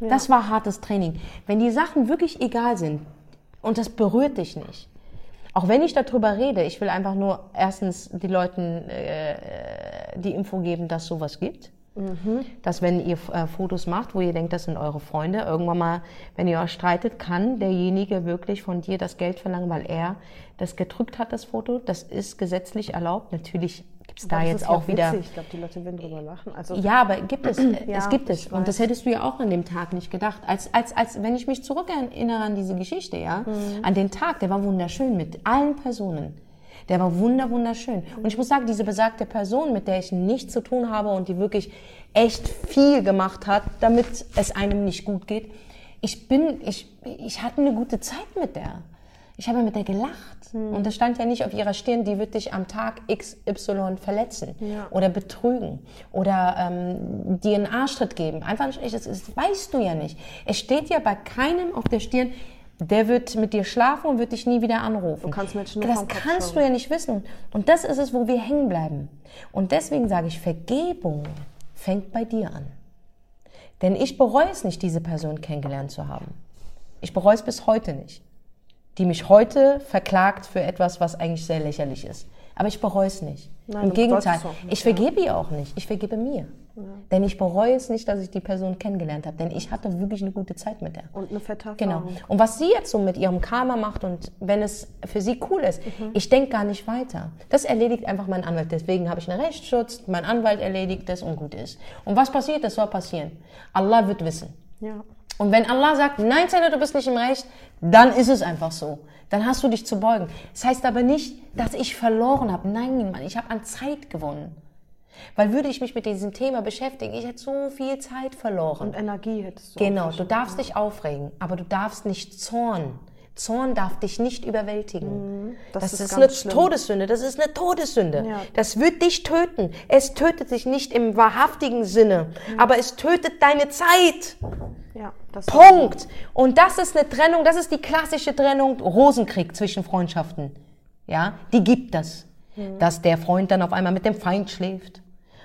Das war hartes Training. Wenn die Sachen wirklich egal sind und das berührt dich nicht, auch wenn ich darüber rede, ich will einfach nur erstens die Leuten äh, die Info geben, dass sowas gibt. Dass wenn ihr äh, Fotos macht, wo ihr denkt, das sind eure Freunde, irgendwann mal, wenn ihr euch streitet, kann derjenige wirklich von dir das Geld verlangen, weil er das gedrückt hat, das Foto. Das ist gesetzlich erlaubt. Natürlich gibt's da Aber das jetzt ist auch ja wieder. Witzig. Ich glaube, die Leute werden drüber lachen. Also, Ja, aber gibt es, <clears throat> Ja, es gibt es. Und das hättest du ja auch an dem Tag nicht gedacht. Als, als, als wenn ich mich zurückerinnere an diese Geschichte, ja, Mhm. an den Tag, der war wunderschön mit allen Personen. Der war wunder, wunderschön. Und ich muss sagen, diese besagte Person, mit der ich nichts zu tun habe und die wirklich echt viel gemacht hat, damit es einem nicht gut geht, ich bin, ich, ich hatte eine gute Zeit mit der. Ich habe mit der gelacht. Hm. Und das stand ja nicht auf ihrer Stirn, die wird dich am Tag XY verletzen Ja. oder betrügen oder ähm, dir einen Arschtritt geben. Einfach nicht, das, das weißt du ja nicht. Es steht ja bei keinem auf der Stirn, der wird mit dir schlafen und wird dich nie wieder anrufen. Du kannst Menschen nur das kannst du ja nicht wissen. Und das ist es, wo wir hängen bleiben. Und deswegen sage ich, Vergebung fängt bei dir an. Denn ich bereue es nicht, diese Person kennengelernt zu haben. Ich bereue es bis heute nicht. Die mich heute verklagt für etwas, was eigentlich sehr lächerlich ist. Aber ich bereue es nicht. Nein, Im Gegenteil, nicht, ich vergebe ihr auch nicht. Ich vergebe mir. Denn ich bereue es nicht, dass ich die Person kennengelernt habe. Denn ich hatte wirklich eine gute Zeit mit der. und eine fette Genau. Erfahrung. Und was sie jetzt so mit ihrem Karma macht und wenn es für sie cool ist, ich denke gar nicht weiter. Das erledigt einfach mein Anwalt. Deswegen habe ich einen Rechtsschutz, mein Anwalt erledigt das und gut ist. Und was passiert, das soll passieren. Allah wird wissen. Ja. Und wenn Allah sagt, nein, Zähne, du bist nicht im Recht, dann ist es einfach so. Dann hast du dich zu beugen. Das heißt aber nicht, dass ich verloren habe. Nein, Mann, ich habe an Zeit gewonnen. Weil würde ich mich mit diesem Thema beschäftigen, ich hätte so viel Zeit verloren. Und Energie hättest du. Genau, du darfst dich aufregen, aber du darfst nicht zorn. Zorn darf dich nicht überwältigen. das Das, ist ist, eine schlimm. Todessünde. Das ist eine Todessünde. Ja. Das wird dich töten. Es tötet dich nicht im wahrhaftigen Sinne, aber es tötet deine Zeit. Ja, das Punkt. Und das ist eine Trennung, das ist die klassische Trennung, Rosenkrieg zwischen Freundschaften. Ja, die gibt es. Dass der Freund dann auf einmal mit dem Feind schläft.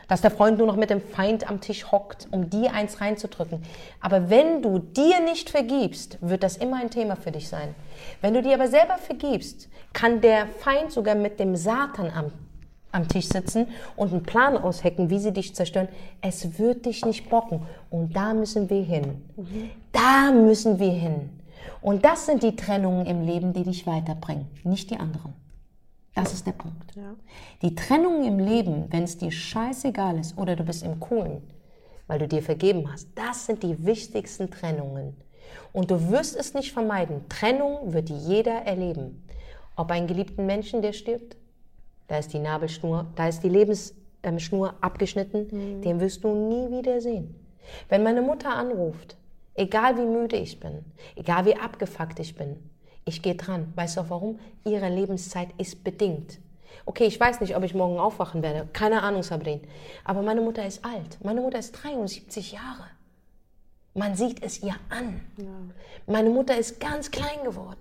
Dass der Freund nur noch mit dem Feind am Tisch hockt, um dir eins reinzudrücken. Aber wenn du dir nicht vergibst, wird das immer ein Thema für dich sein. Wenn du dir aber selber vergibst, kann der Feind sogar mit dem Satan am am Tisch sitzen und einen Plan aushecken, wie sie dich zerstören. Es wird dich nicht bocken. Und da müssen wir hin. Da müssen wir hin. Und das sind die Trennungen im Leben, die dich weiterbringen, nicht die anderen. Das ist der Punkt. Ja. Die Trennungen im Leben, wenn es dir scheißegal ist oder du bist im Coolen, weil du dir vergeben hast, das sind die wichtigsten Trennungen. Und du wirst es nicht vermeiden. Trennung wird jeder erleben. Ob einen geliebten Menschen, der stirbt, da ist die Nabelschnur, da ist die Lebensschnur abgeschnitten, den wirst du nie wieder sehen. Wenn meine Mutter anruft, egal wie müde ich bin, egal wie abgefuckt ich bin, ich gehe dran. Weißt du auch warum? Ihre Lebenszeit ist bedingt. Okay, ich weiß nicht, ob ich morgen aufwachen werde. Keine Ahnung, Sabrin. Aber meine Mutter ist alt. Meine Mutter ist 73 Jahre. Man sieht es ihr an. Meine Mutter ist ganz klein geworden.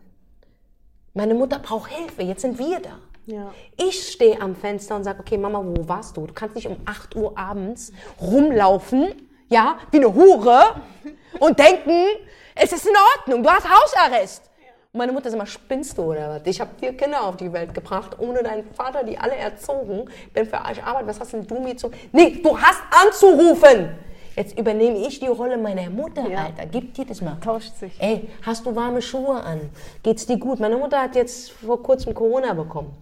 Meine Mutter braucht Hilfe. Jetzt sind wir da. Ja. Ich stehe am Fenster und sage, okay, Mama, wo warst du? Du kannst nicht um 8 Uhr abends rumlaufen, ja, wie eine Hure und denken, es ist in Ordnung, du hast Hausarrest. Und meine Mutter sagt immer, spinnst du oder was? Ich habe vier Kinder auf die Welt gebracht, ohne deinen Vater, die alle erzogen. Bin für euch Arbeit, was hast denn du mir zu... Nee, du hast anzurufen. Jetzt übernehme ich die Rolle meiner Mutter, Ja. Alter. Gib dir das mal. Tauscht sich. Ey, hast du warme Schuhe an? Geht's dir gut? Meine Mutter hat jetzt vor kurzem Corona bekommen.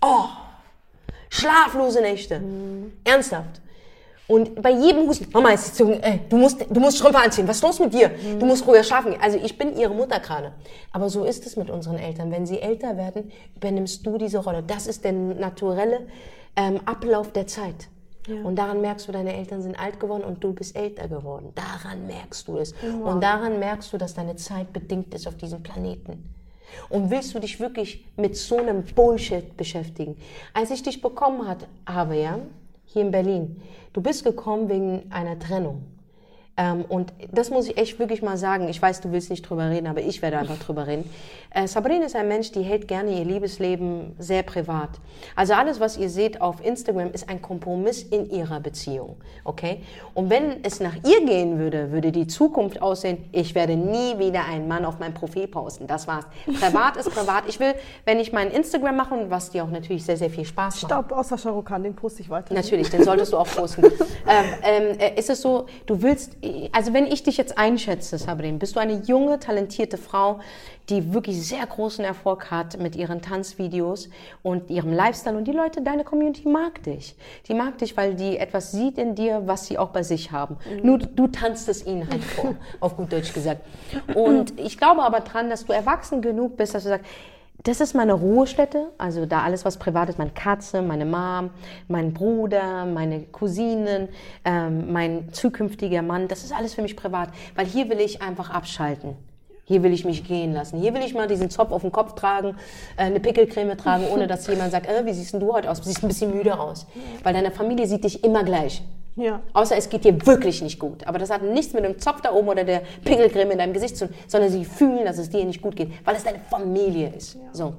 Oh, schlaflose Nächte. Ernsthaft. Und bei jedem Husten, Mama ist so, ey, du musst, du musst Strümpfe anziehen. Was ist los mit dir? Mhm. Du musst ruhiger schlafen. Also ich bin ihre Mutter gerade. Aber so ist es mit unseren Eltern. Wenn sie älter werden, übernimmst du diese Rolle. Das ist der naturelle ähm, Ablauf der Zeit. Ja. Und daran merkst du, deine Eltern sind alt geworden und du bist älter geworden. Daran merkst du es. Wow. Und daran merkst du, dass deine Zeit bedingt ist auf diesem Planeten. Und willst du dich wirklich mit so einem Bullshit beschäftigen? Als ich dich bekommen hat, habe, ja, hier in Berlin, du bist gekommen wegen einer Trennung. Ähm, und das muss ich echt wirklich mal sagen. Ich weiß, du willst nicht drüber reden, aber ich werde einfach drüber reden. Äh, Sabrina ist ein Mensch, die hält gerne ihr Liebesleben sehr privat. Also alles, was ihr seht auf Instagram, ist ein Kompromiss in ihrer Beziehung. Okay? Und wenn es nach ihr gehen würde, würde die Zukunft aussehen, ich werde nie wieder einen Mann auf mein Profil posten. Das war's. Privat ist privat. Ich will, wenn ich mein Instagram mache, was dir auch natürlich sehr, sehr viel Spaß macht. Stopp, außer Shahrukh den poste ich weiter. Natürlich, den solltest du auch posten. <laughs> ähm, ähm, äh, ist es so, du willst also wenn ich dich jetzt einschätze, Sabrin, bist du eine junge, talentierte Frau, die wirklich sehr großen Erfolg hat mit ihren Tanzvideos und ihrem Lifestyle und die Leute, deine Community mag dich. Die mag dich, weil die etwas sieht in dir, was sie auch bei sich haben. Mhm. Nur du tanzt es ihnen halt vor, <laughs> auf gut Deutsch gesagt. Und ich glaube aber dran, dass du erwachsen genug bist, dass du sagst, das ist meine Ruhestätte, also da alles, was privat ist, meine Katze, meine Mom, mein Bruder, meine Cousinen, ähm, mein zukünftiger Mann, das ist alles für mich privat, weil hier will ich einfach abschalten. Hier will ich mich gehen lassen. Hier will ich mal diesen Zopf auf dem Kopf tragen, äh, eine Pickelcreme tragen, ohne dass <laughs> jemand sagt, äh, wie siehst denn du heute aus? Du siehst ein bisschen müde aus. Weil deine Familie sieht dich immer gleich. Ja. Außer es geht dir wirklich nicht gut. Aber das hat nichts mit dem Zopf da oben oder der Pickelcreme in deinem Gesicht zu tun, sondern sie fühlen, dass es dir nicht gut geht, weil es deine Familie ist. Ja. So.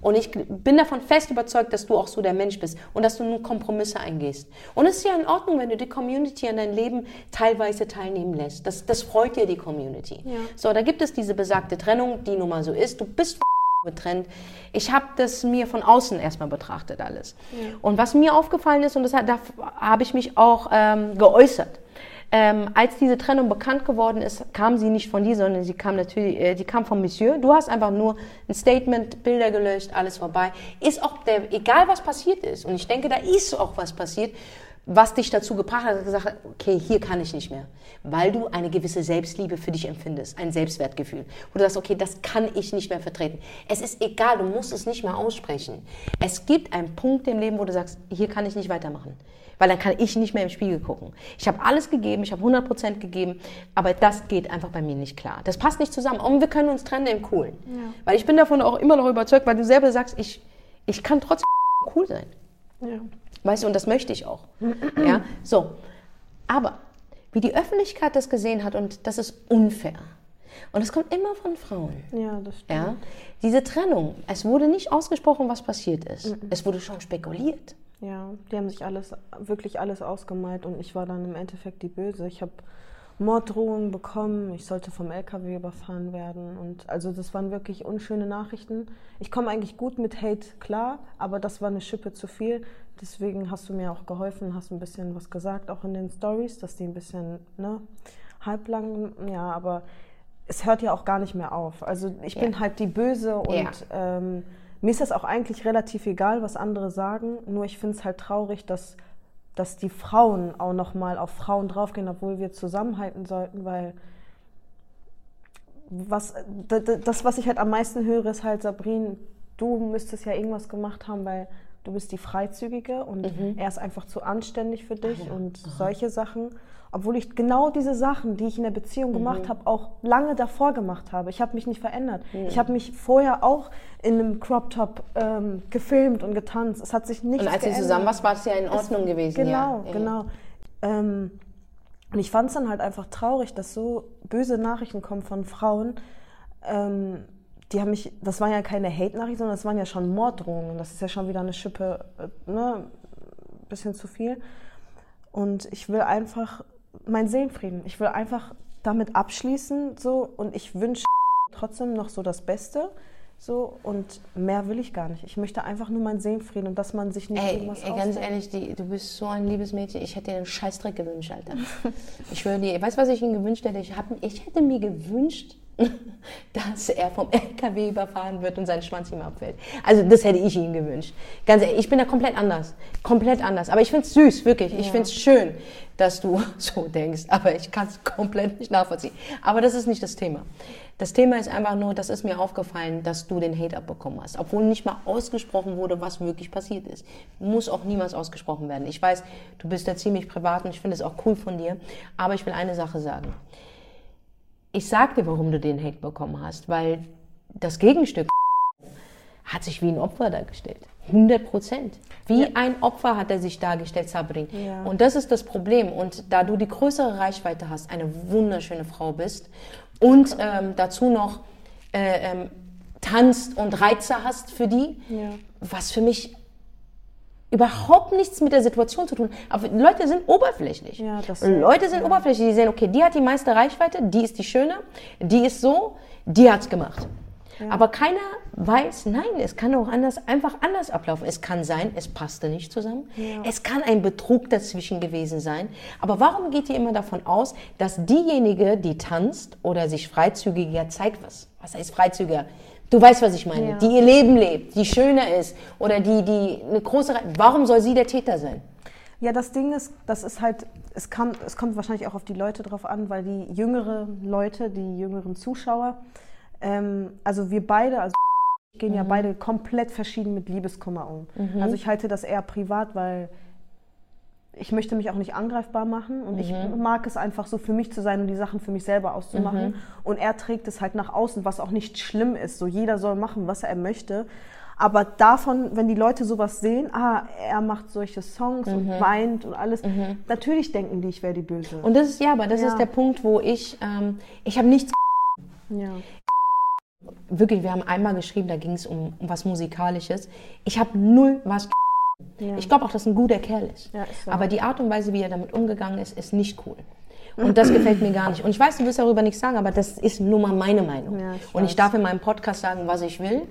Und ich bin davon fest überzeugt, dass du auch so der Mensch bist und dass du nun Kompromisse eingehst. Und es ist ja in Ordnung, wenn du die Community an dein Leben teilweise teilnehmen lässt. Das, das freut dir die Community. Ja. So, da gibt es diese besagte Trennung, die nun mal so ist. Du bist getrennt. Ich habe das mir von außen erstmal betrachtet alles. Ja. Und was mir aufgefallen ist, und das, da habe ich mich auch ähm, geäußert, ähm, als diese Trennung bekannt geworden ist, kam sie nicht von dir, sondern sie kam natürlich, äh, die kam von Monsieur. Du hast einfach nur ein Statement, Bilder gelöscht, alles vorbei. Ist auch der, egal was passiert ist, und ich denke, da ist auch was passiert, was dich dazu gebracht hat, gesagt, okay, hier kann ich nicht mehr, weil du eine gewisse Selbstliebe für dich empfindest, ein Selbstwertgefühl, wo du sagst, okay, das kann ich nicht mehr vertreten. Es ist egal, du musst es nicht mehr aussprechen. Es gibt einen Punkt im Leben, wo du sagst, hier kann ich nicht weitermachen, weil dann kann ich nicht mehr im Spiegel gucken. Ich habe alles gegeben, ich habe 100 Prozent gegeben, aber das geht einfach bei mir nicht klar. Das passt nicht zusammen. Und wir können uns trennen im Coolen, ja. weil ich bin davon auch immer noch überzeugt, weil du selber sagst, ich, ich kann trotzdem cool sein. Ja. Weißt du, und das möchte ich auch. ja, so. Aber wie die Öffentlichkeit das gesehen hat, und das ist unfair. Und es kommt immer von Frauen. Ja, das stimmt. Ja? Diese Trennung, es wurde nicht ausgesprochen, was passiert ist. Mhm. Es wurde schon spekuliert. Ja, die haben sich alles, wirklich alles ausgemalt und ich war dann im Endeffekt die Böse. Ich habe Morddrohungen bekommen, ich sollte vom LKW überfahren werden. Und also das waren wirklich unschöne Nachrichten. Ich komme eigentlich gut mit Hate klar, aber das war eine Schippe zu viel. Deswegen hast du mir auch geholfen, hast ein bisschen was gesagt, auch in den Stories, dass die ein bisschen ne, halblang, ja, aber es hört ja auch gar nicht mehr auf. Also ich ja. bin halt die Böse und ja. ähm, mir ist das auch eigentlich relativ egal, was andere sagen. Nur ich finde es halt traurig, dass dass die Frauen auch noch mal auf Frauen draufgehen, obwohl wir zusammenhalten sollten, weil was, das, was ich halt am meisten höre, ist halt, Sabrin, du müsstest ja irgendwas gemacht haben, weil du bist die Freizügige und mhm. er ist einfach zu anständig für dich ja. und Aha. solche Sachen. Obwohl ich genau diese Sachen, die ich in der Beziehung mhm. gemacht habe, auch lange davor gemacht habe. Ich habe mich nicht verändert. Mhm. Ich habe mich vorher auch in einem Crop Top ähm, gefilmt und getanzt. Es hat sich nichts geändert. Und als ihr zusammen warst, war es ja in Ordnung es, gewesen. Genau, ja. genau. Ähm, und ich fand es dann halt einfach traurig, dass so böse Nachrichten kommen von Frauen. Ähm, die haben mich, das waren ja keine Hate-Nachrichten, sondern das waren ja schon Morddrohungen. Das ist ja schon wieder eine Schippe, äh, ne, bisschen zu viel. Und ich will einfach mein Seelenfrieden. Ich will einfach damit abschließen so und ich wünsche trotzdem noch so das Beste. So, und mehr will ich gar nicht. Ich möchte einfach nur meinen Seelenfrieden und dass man sich nicht ey, irgendwas ey, ganz ehrlich, die, du bist so ein liebes Mädchen. Ich hätte dir einen Scheißdreck gewünscht, Alter. ich schwöre dir, weißt du, was ich ihm gewünscht hätte? Ich, hab, ich hätte mir gewünscht, <laughs> dass er vom LKW überfahren wird und sein Schwanz ihm abfällt. Also das hätte ich ihm gewünscht. Ganz ehrlich, ich bin da komplett anders. Komplett anders. Aber ich finde es süß, wirklich. Ich finde es schön, dass du <laughs> so denkst. Aber ich kann es komplett nicht nachvollziehen. Aber das ist nicht das Thema. Das Thema ist einfach nur, das ist mir aufgefallen, dass du den Hate abbekommen hast. Obwohl nicht mal ausgesprochen wurde, was wirklich passiert ist. Muss auch niemals ausgesprochen werden. Ich weiß, du bist da ziemlich privat und ich finde es auch cool von dir. Aber ich will eine Sache sagen ich sag dir, warum du den Hate bekommen hast, weil das Gegenstück hat sich wie ein Opfer dargestellt. 100 Prozent. Wie ja. ein Opfer hat er sich dargestellt, Sabrin. Ja. Und das ist das Problem. Und da du die größere Reichweite hast, eine wunderschöne Frau bist und ähm, dazu noch äh, ähm, tanzt und Reize hast für die, ja. was für mich überhaupt nichts mit der Situation zu tun. Aber Leute sind oberflächlich. Ja, das Leute sind ja. oberflächlich. Die sehen, okay, die hat die meiste Reichweite, die ist die Schöne, die ist so, die hat's gemacht. Ja. Aber keiner weiß, nein, es kann auch anders, einfach anders ablaufen. Es kann sein, es passte nicht zusammen. Ja. Es kann ein Betrug dazwischen gewesen sein. Aber warum geht ihr immer davon aus, dass diejenige, die tanzt oder sich freizügiger zeigt, was, was heißt freizügiger? Du weißt, was ich meine. Ja. Die ihr Leben lebt, die schöner ist oder die, die eine große. Warum soll sie der Täter sein? Ja, das Ding ist, das ist halt, es, kann, es kommt wahrscheinlich auch auf die Leute drauf an, weil die jüngeren Leute, die jüngeren Zuschauer, ähm, also wir beide, also gehen mhm. ja beide komplett verschieden mit Liebeskummer um. Mhm. Also ich halte das eher privat, weil ich möchte mich auch nicht angreifbar machen und mhm. ich mag es einfach so für mich zu sein und die Sachen für mich selber auszumachen. Mhm. Und er trägt es halt nach außen, was auch nicht schlimm ist. So jeder soll machen, was er möchte. Aber davon, wenn die Leute sowas sehen, ah, er macht solche Songs mhm. und weint und alles, mhm. natürlich denken die, ich wäre die Böse. Und das ist ja, aber das ja. ist der Punkt, wo ich, ähm, ich habe nichts. Ja. Wirklich, wir haben einmal geschrieben, da ging es um, um was Musikalisches. Ich habe null was ja. Ich glaube auch, dass ein guter Kerl ist. Ja, ist Aber die Art und Weise, wie er damit umgegangen ist, ist nicht cool. <clears throat> Und das gefällt mir gar nicht. Und ich weiß, du willst darüber nichts sagen, aber das ist nur mal meine Meinung. Ja, ich und ich darf in meinem Podcast sagen, was ich will.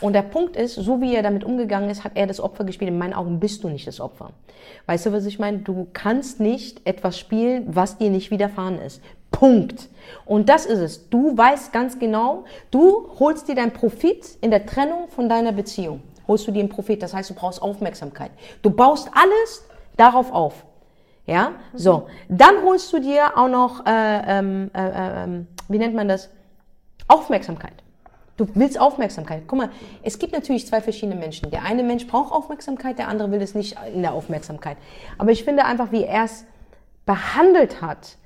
Und der Punkt ist, so wie er damit umgegangen ist, hat er das Opfer gespielt. In meinen Augen bist du nicht das Opfer. Weißt du, was ich meine? Du kannst nicht etwas spielen, was dir nicht widerfahren ist. Punkt. Und das ist es. Du weißt ganz genau, du holst dir deinen Profit in der Trennung von deiner Beziehung holst du dir einen Prophet. Das heißt, du brauchst Aufmerksamkeit. Du baust alles darauf auf. Ja, so. Dann holst du dir auch noch, äh, ähm, äh, äh, wie nennt man das? Aufmerksamkeit. Du willst Aufmerksamkeit. Guck mal, es gibt natürlich zwei verschiedene Menschen. Der eine Mensch braucht Aufmerksamkeit, der andere will es nicht in der Aufmerksamkeit. Aber ich finde einfach, wie er es behandelt hat,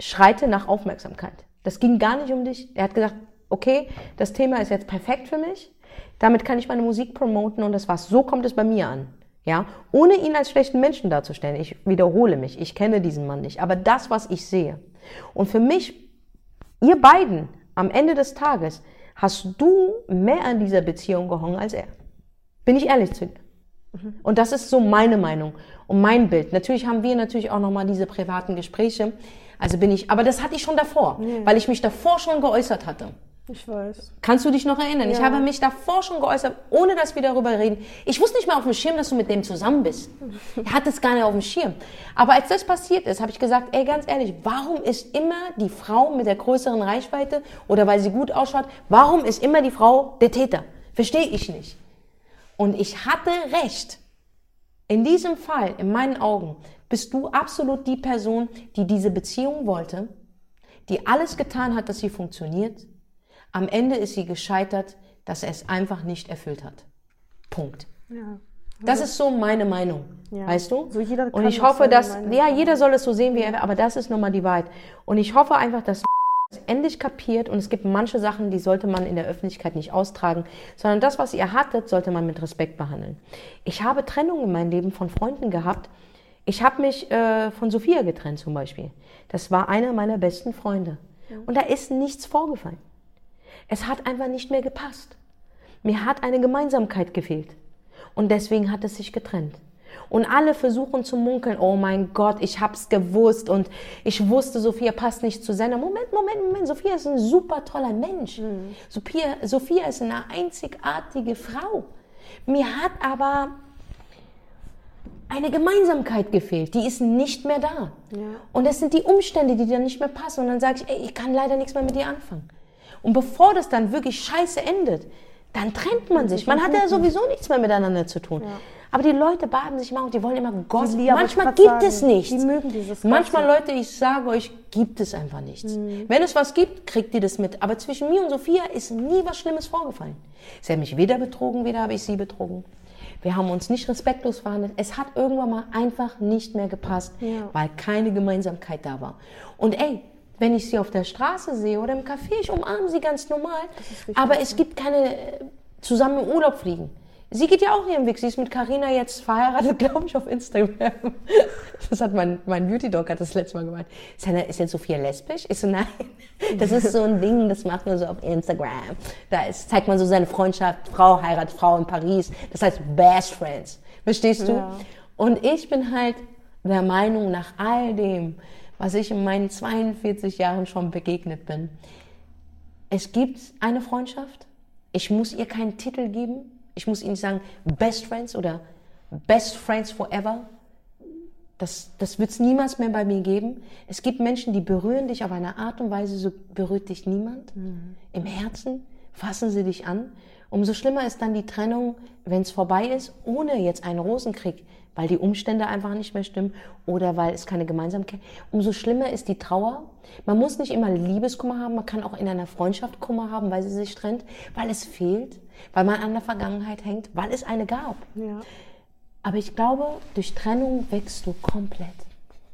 schreite nach Aufmerksamkeit. Das ging gar nicht um dich. Er hat gesagt, okay, das Thema ist jetzt perfekt für mich. Damit kann ich meine Musik promoten und das war's. So kommt es bei mir an. Ja, ohne ihn als schlechten Menschen darzustellen. Ich wiederhole mich. Ich kenne diesen Mann nicht. Aber das, was ich sehe. Und für mich, ihr beiden, am Ende des Tages, hast du mehr an dieser Beziehung gehangen als er. Bin ich ehrlich zu dir. Mhm. Und das ist so meine Meinung und mein Bild. Natürlich haben wir natürlich auch nochmal diese privaten Gespräche. Also bin ich, aber das hatte ich schon davor, ja. weil ich mich davor schon geäußert hatte. Ich weiß. Kannst du dich noch erinnern? Ja. Ich habe mich davor schon geäußert, ohne dass wir darüber reden. Ich wusste nicht mehr auf dem Schirm, dass du mit dem zusammen bist. Er hat es gar nicht auf dem Schirm. Aber als das passiert ist, habe ich gesagt, ey, ganz ehrlich, warum ist immer die Frau mit der größeren Reichweite oder weil sie gut ausschaut, warum ist immer die Frau der Täter? Verstehe ich nicht. Und ich hatte recht. In diesem Fall, in meinen Augen, bist du absolut die Person, die diese Beziehung wollte, die alles getan hat, dass sie funktioniert am Ende ist sie gescheitert, dass er es einfach nicht erfüllt hat. Punkt. Ja. Das ist so meine Meinung, ja. weißt du? So jeder und ich hoffe, dass, ja, jeder soll es so sehen, wie er will, aber das ist nochmal die Wahrheit. Und ich hoffe einfach, dass es endlich kapiert und es gibt manche Sachen, die sollte man in der Öffentlichkeit nicht austragen, sondern das, was ihr hattet, sollte man mit Respekt behandeln. Ich habe Trennungen in meinem Leben von Freunden gehabt. Ich habe mich äh, von Sophia getrennt zum Beispiel. Das war einer meiner besten Freunde. Und da ist nichts vorgefallen. Es hat einfach nicht mehr gepasst. Mir hat eine Gemeinsamkeit gefehlt. Und deswegen hat es sich getrennt. Und alle versuchen zu munkeln, oh mein Gott, ich hab's gewusst und ich wusste, Sophia passt nicht zu Sender. Moment, Moment, Moment, Sophia ist ein super toller Mensch. Mhm. Sophia, Sophia ist eine einzigartige Frau. Mir hat aber eine Gemeinsamkeit gefehlt. Die ist nicht mehr da. Ja. Und das sind die Umstände, die dann nicht mehr passen. Und dann sage ich, ey, ich kann leider nichts mehr mit dir anfangen. Und bevor das dann wirklich scheiße endet, dann trennt man sich. Man hat ja sowieso nichts mehr miteinander zu tun. Aber die Leute baden sich mal und die wollen immer. Die- ja, ich Manchmal gibt sagen, es nichts. die mögen dieses Manchmal. Leute, ich sage euch, gibt es einfach nichts. Mhm. Wenn es was gibt, kriegt ihr das mit. Aber zwischen mir und Sophia ist nie was Schlimmes vorgefallen. Sie hat mich weder betrogen, weder habe ich sie betrogen. Wir haben uns nicht respektlos verhandelt. Es hat irgendwann mal einfach nicht mehr gepasst, Ja. weil keine Gemeinsamkeit da war. Und ey, wenn ich sie auf der Straße sehe oder im Café, ich umarme sie ganz normal. Aber es gibt keine äh, zusammen in Urlaub fliegen. Sie geht ja auch ihren Weg. Sie ist mit Carina jetzt verheiratet, <laughs> glaube ich, auf Instagram. <laughs> Das hat mein, mein Beauty Dog hat das letzte Mal gemeint. Ist, ja- ist jetzt Sophia lesbisch? Ich so, nein. Das ist so ein Ding, das macht man so auf Instagram. Da ist, zeigt man so seine Freundschaft, Frau heiratet Frau in Paris. Das heißt Best Friends. Verstehst du? Ja. Und ich bin halt der Meinung, nach all dem, was ich in meinen 42 Jahren schon begegnet bin, es gibt eine Freundschaft. Ich muss ihr keinen Titel geben. Ich muss ihnen sagen, Best Friends oder Best Friends Forever. Das, das wird es niemals mehr bei mir geben. Es gibt Menschen, die berühren dich auf eine Art und Weise, so berührt dich niemand. Im Herzen fassen sie dich an. Umso schlimmer ist dann die Trennung, wenn es vorbei ist, ohne jetzt einen Rosenkrieg, weil die Umstände einfach nicht mehr stimmen oder weil es keine Gemeinsamkeit. Umso schlimmer ist die Trauer. Man muss nicht immer Liebeskummer haben, man kann auch in einer Freundschaft Kummer haben, weil sie sich trennt, weil es fehlt, weil man an der Vergangenheit hängt, weil es eine gab. Ja. Aber ich glaube, durch Trennung wächst du komplett.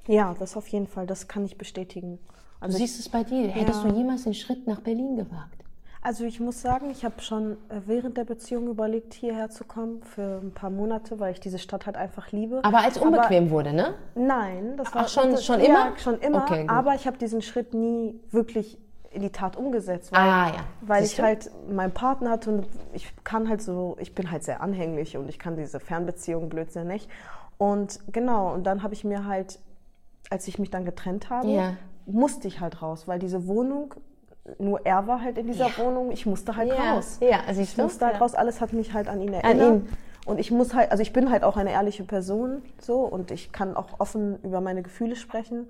ja, das auf jeden Fall, das kann ich bestätigen. Du Also ich, siehst es bei dir. Hättest Ja. du jemals den Schritt nach Berlin gewagt? Also ich muss sagen, ich habe schon äh, während der Beziehung überlegt, hierher zu kommen für ein paar Monate, weil ich diese Stadt halt einfach liebe. Aber als unbequem wurde, ne? Nein, das war Ach, schon- das, schon ja, immer? schon immer. Okay, aber ich habe diesen Schritt nie wirklich in die Tat umgesetzt, weil, Ah, ja. weil ich halt meinen Partner hatte und ich kann halt so, ich bin halt sehr anhänglich und ich kann diese Fernbeziehung Blödsinn nicht. Und genau, und dann habe ich mir halt, als ich mich dann getrennt habe, Ja. musste ich halt raus, weil diese Wohnung, nur er war halt in dieser Wohnung, ich musste halt Ja. raus. Ja, siehst ich musste halt Ja. raus, alles hat mich halt an ihn erinnert. ihn. Und ich muss halt, also ich bin halt auch eine ehrliche Person, so, und ich kann auch offen über meine Gefühle sprechen.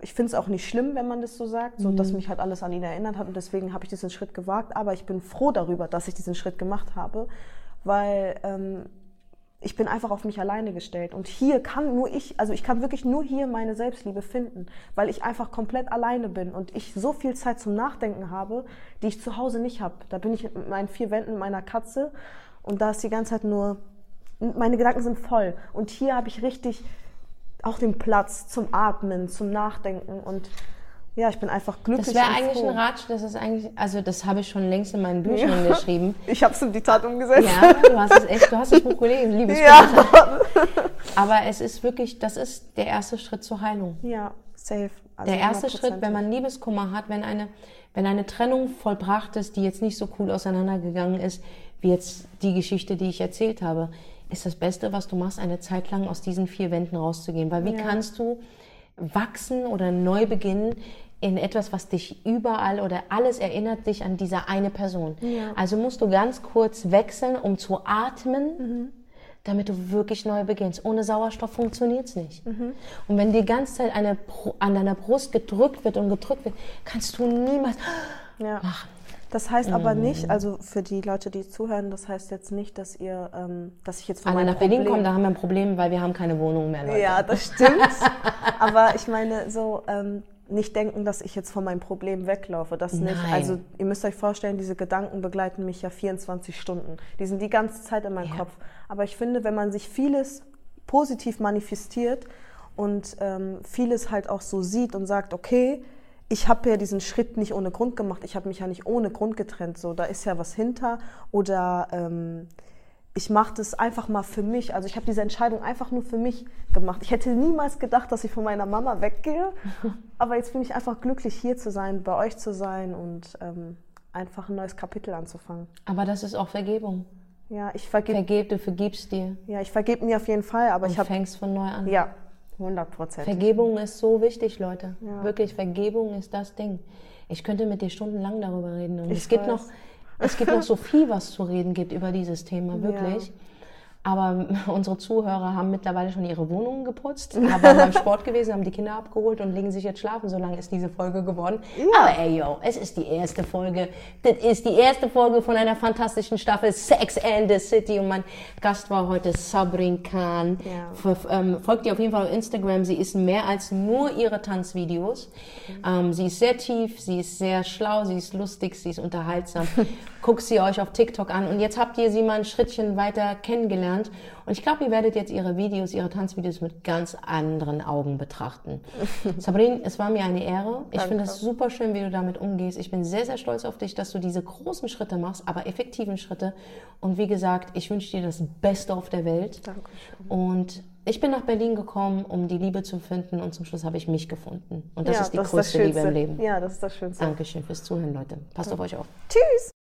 Ich finde es auch nicht schlimm, wenn man das so sagt, so, Mhm. dass mich halt alles an ihn erinnert hat und deswegen habe ich diesen Schritt gewagt. Aber ich bin froh darüber, dass ich diesen Schritt gemacht habe, weil ähm, ich bin einfach auf mich alleine gestellt. Und hier kann nur ich, also ich kann wirklich nur hier meine Selbstliebe finden, weil ich einfach komplett alleine bin und ich so viel Zeit zum Nachdenken habe, die ich zu Hause nicht habe. Da bin ich mit meinen vier Wänden meiner Katze und da ist die ganze Zeit nur, meine Gedanken sind voll. Und hier habe ich richtig auch den Platz zum Atmen, zum Nachdenken und ja, ich bin einfach glücklich. Das wäre eigentlich froh. ein Ratsch, das ist eigentlich, also das habe ich schon längst in meinen Büchern geschrieben. <laughs> Ich habe es in die Tat umgesetzt. Ja, du hast es echt, du hast das Buch gelesen, <laughs> liebes Ja, Aber es ist wirklich, das ist der erste Schritt zur Heilung. ja safe. Also Der erste 100%. Schritt, wenn man Liebeskummer hat, wenn eine, wenn eine Trennung vollbracht ist, die jetzt nicht so cool auseinandergegangen ist, wie jetzt die Geschichte, die ich erzählt habe, ist das Beste, was du machst, eine Zeit lang aus diesen vier Wänden rauszugehen. Weil wie Ja. kannst du wachsen oder neu beginnen in etwas, was dich überall oder alles erinnert dich an diese eine Person. Ja. Also musst du ganz kurz wechseln, um zu atmen, Mhm. damit du wirklich neu beginnst. Ohne Sauerstoff funktioniert es nicht. Mhm. Und wenn die ganze Zeit eine, an deiner Brust gedrückt wird und gedrückt wird, kannst du niemals Ja. machen. Das heißt Mhm. aber nicht, also für die Leute, die zuhören, das heißt jetzt nicht, dass ihr, ähm, dass ich jetzt von meinem nach Berlin Problem- kommen, da haben wir ein Problem, weil wir haben keine Wohnung mehr, Leute. Ja, das stimmt. aber ich meine so ähm, nicht denken, dass ich jetzt von meinem Problem weglaufe. Das nicht. Nein. Also ihr müsst euch vorstellen, diese Gedanken begleiten mich ja 24 Stunden. Die sind die ganze Zeit in meinem Ja. Kopf. Aber ich finde, wenn man sich vieles positiv manifestiert und ähm, vieles halt auch so sieht und sagt, okay, ich habe ja diesen Schritt nicht ohne Grund gemacht, ich habe mich ja nicht ohne Grund getrennt, so da ist ja was hinter oder ähm, ich mache das einfach mal für mich. Also ich habe diese Entscheidung einfach nur für mich gemacht. Ich hätte niemals gedacht, dass ich von meiner Mama weggehe, <laughs> aber jetzt bin ich einfach glücklich hier zu sein, bei euch zu sein und ähm, einfach ein neues Kapitel anzufangen. Aber das ist auch Vergebung. Ja, ich vergebe Vergeb, du vergibst dir ja, ich vergeb mir auf jeden Fall, aber und ich habe fängst von neu an. ja 100 Prozent. Vergebung ist so wichtig, Leute. Ja. Wirklich, Vergebung ist das Ding. Ich könnte mit dir stundenlang darüber reden. Und Ich es gibt weiß. noch, es gibt noch so viel, was zu reden gibt über dieses Thema, wirklich. Aber <laughs> unsere Zuhörer haben mittlerweile schon ihre Wohnungen geputzt, haben beim <laughs> Sport gewesen, haben die Kinder abgeholt und legen sich jetzt schlafen. So lange ist diese Folge geworden. Ja. Aber ey, yo, es ist die erste Folge. Das ist die erste Folge von einer fantastischen Staffel Sex and the City. Und mein Gast war heute Sabrin Khan. Ja. Ähm, folgt ihr auf jeden Fall auf Instagram. Sie ist mehr als nur ihre Tanzvideos. Mhm. Ähm, sie ist sehr tief, sie ist sehr schlau, sie ist lustig, sie ist unterhaltsam. <laughs> Guckt sie euch auf TikTok an. Und jetzt habt ihr sie mal ein Schrittchen weiter kennengelernt. Und ich glaube, ihr werdet jetzt ihre Videos, ihre Tanzvideos mit ganz anderen Augen betrachten. <laughs> Sabrine, es war mir eine Ehre. Ich finde es super schön, wie du damit umgehst. Ich bin sehr, sehr stolz auf dich, dass du diese großen Schritte machst, aber effektiven Schritte. Und wie gesagt, ich wünsche dir das Beste auf der Welt. Dankeschön. Und ich bin nach Berlin gekommen, um die Liebe zu finden und zum Schluss habe ich mich gefunden. Und das ja, ist die das größte ist Liebe im Leben. Ja, das ist das Schönste. Dankeschön fürs Zuhören, Leute. Passt ja. auf euch auf. Tschüss!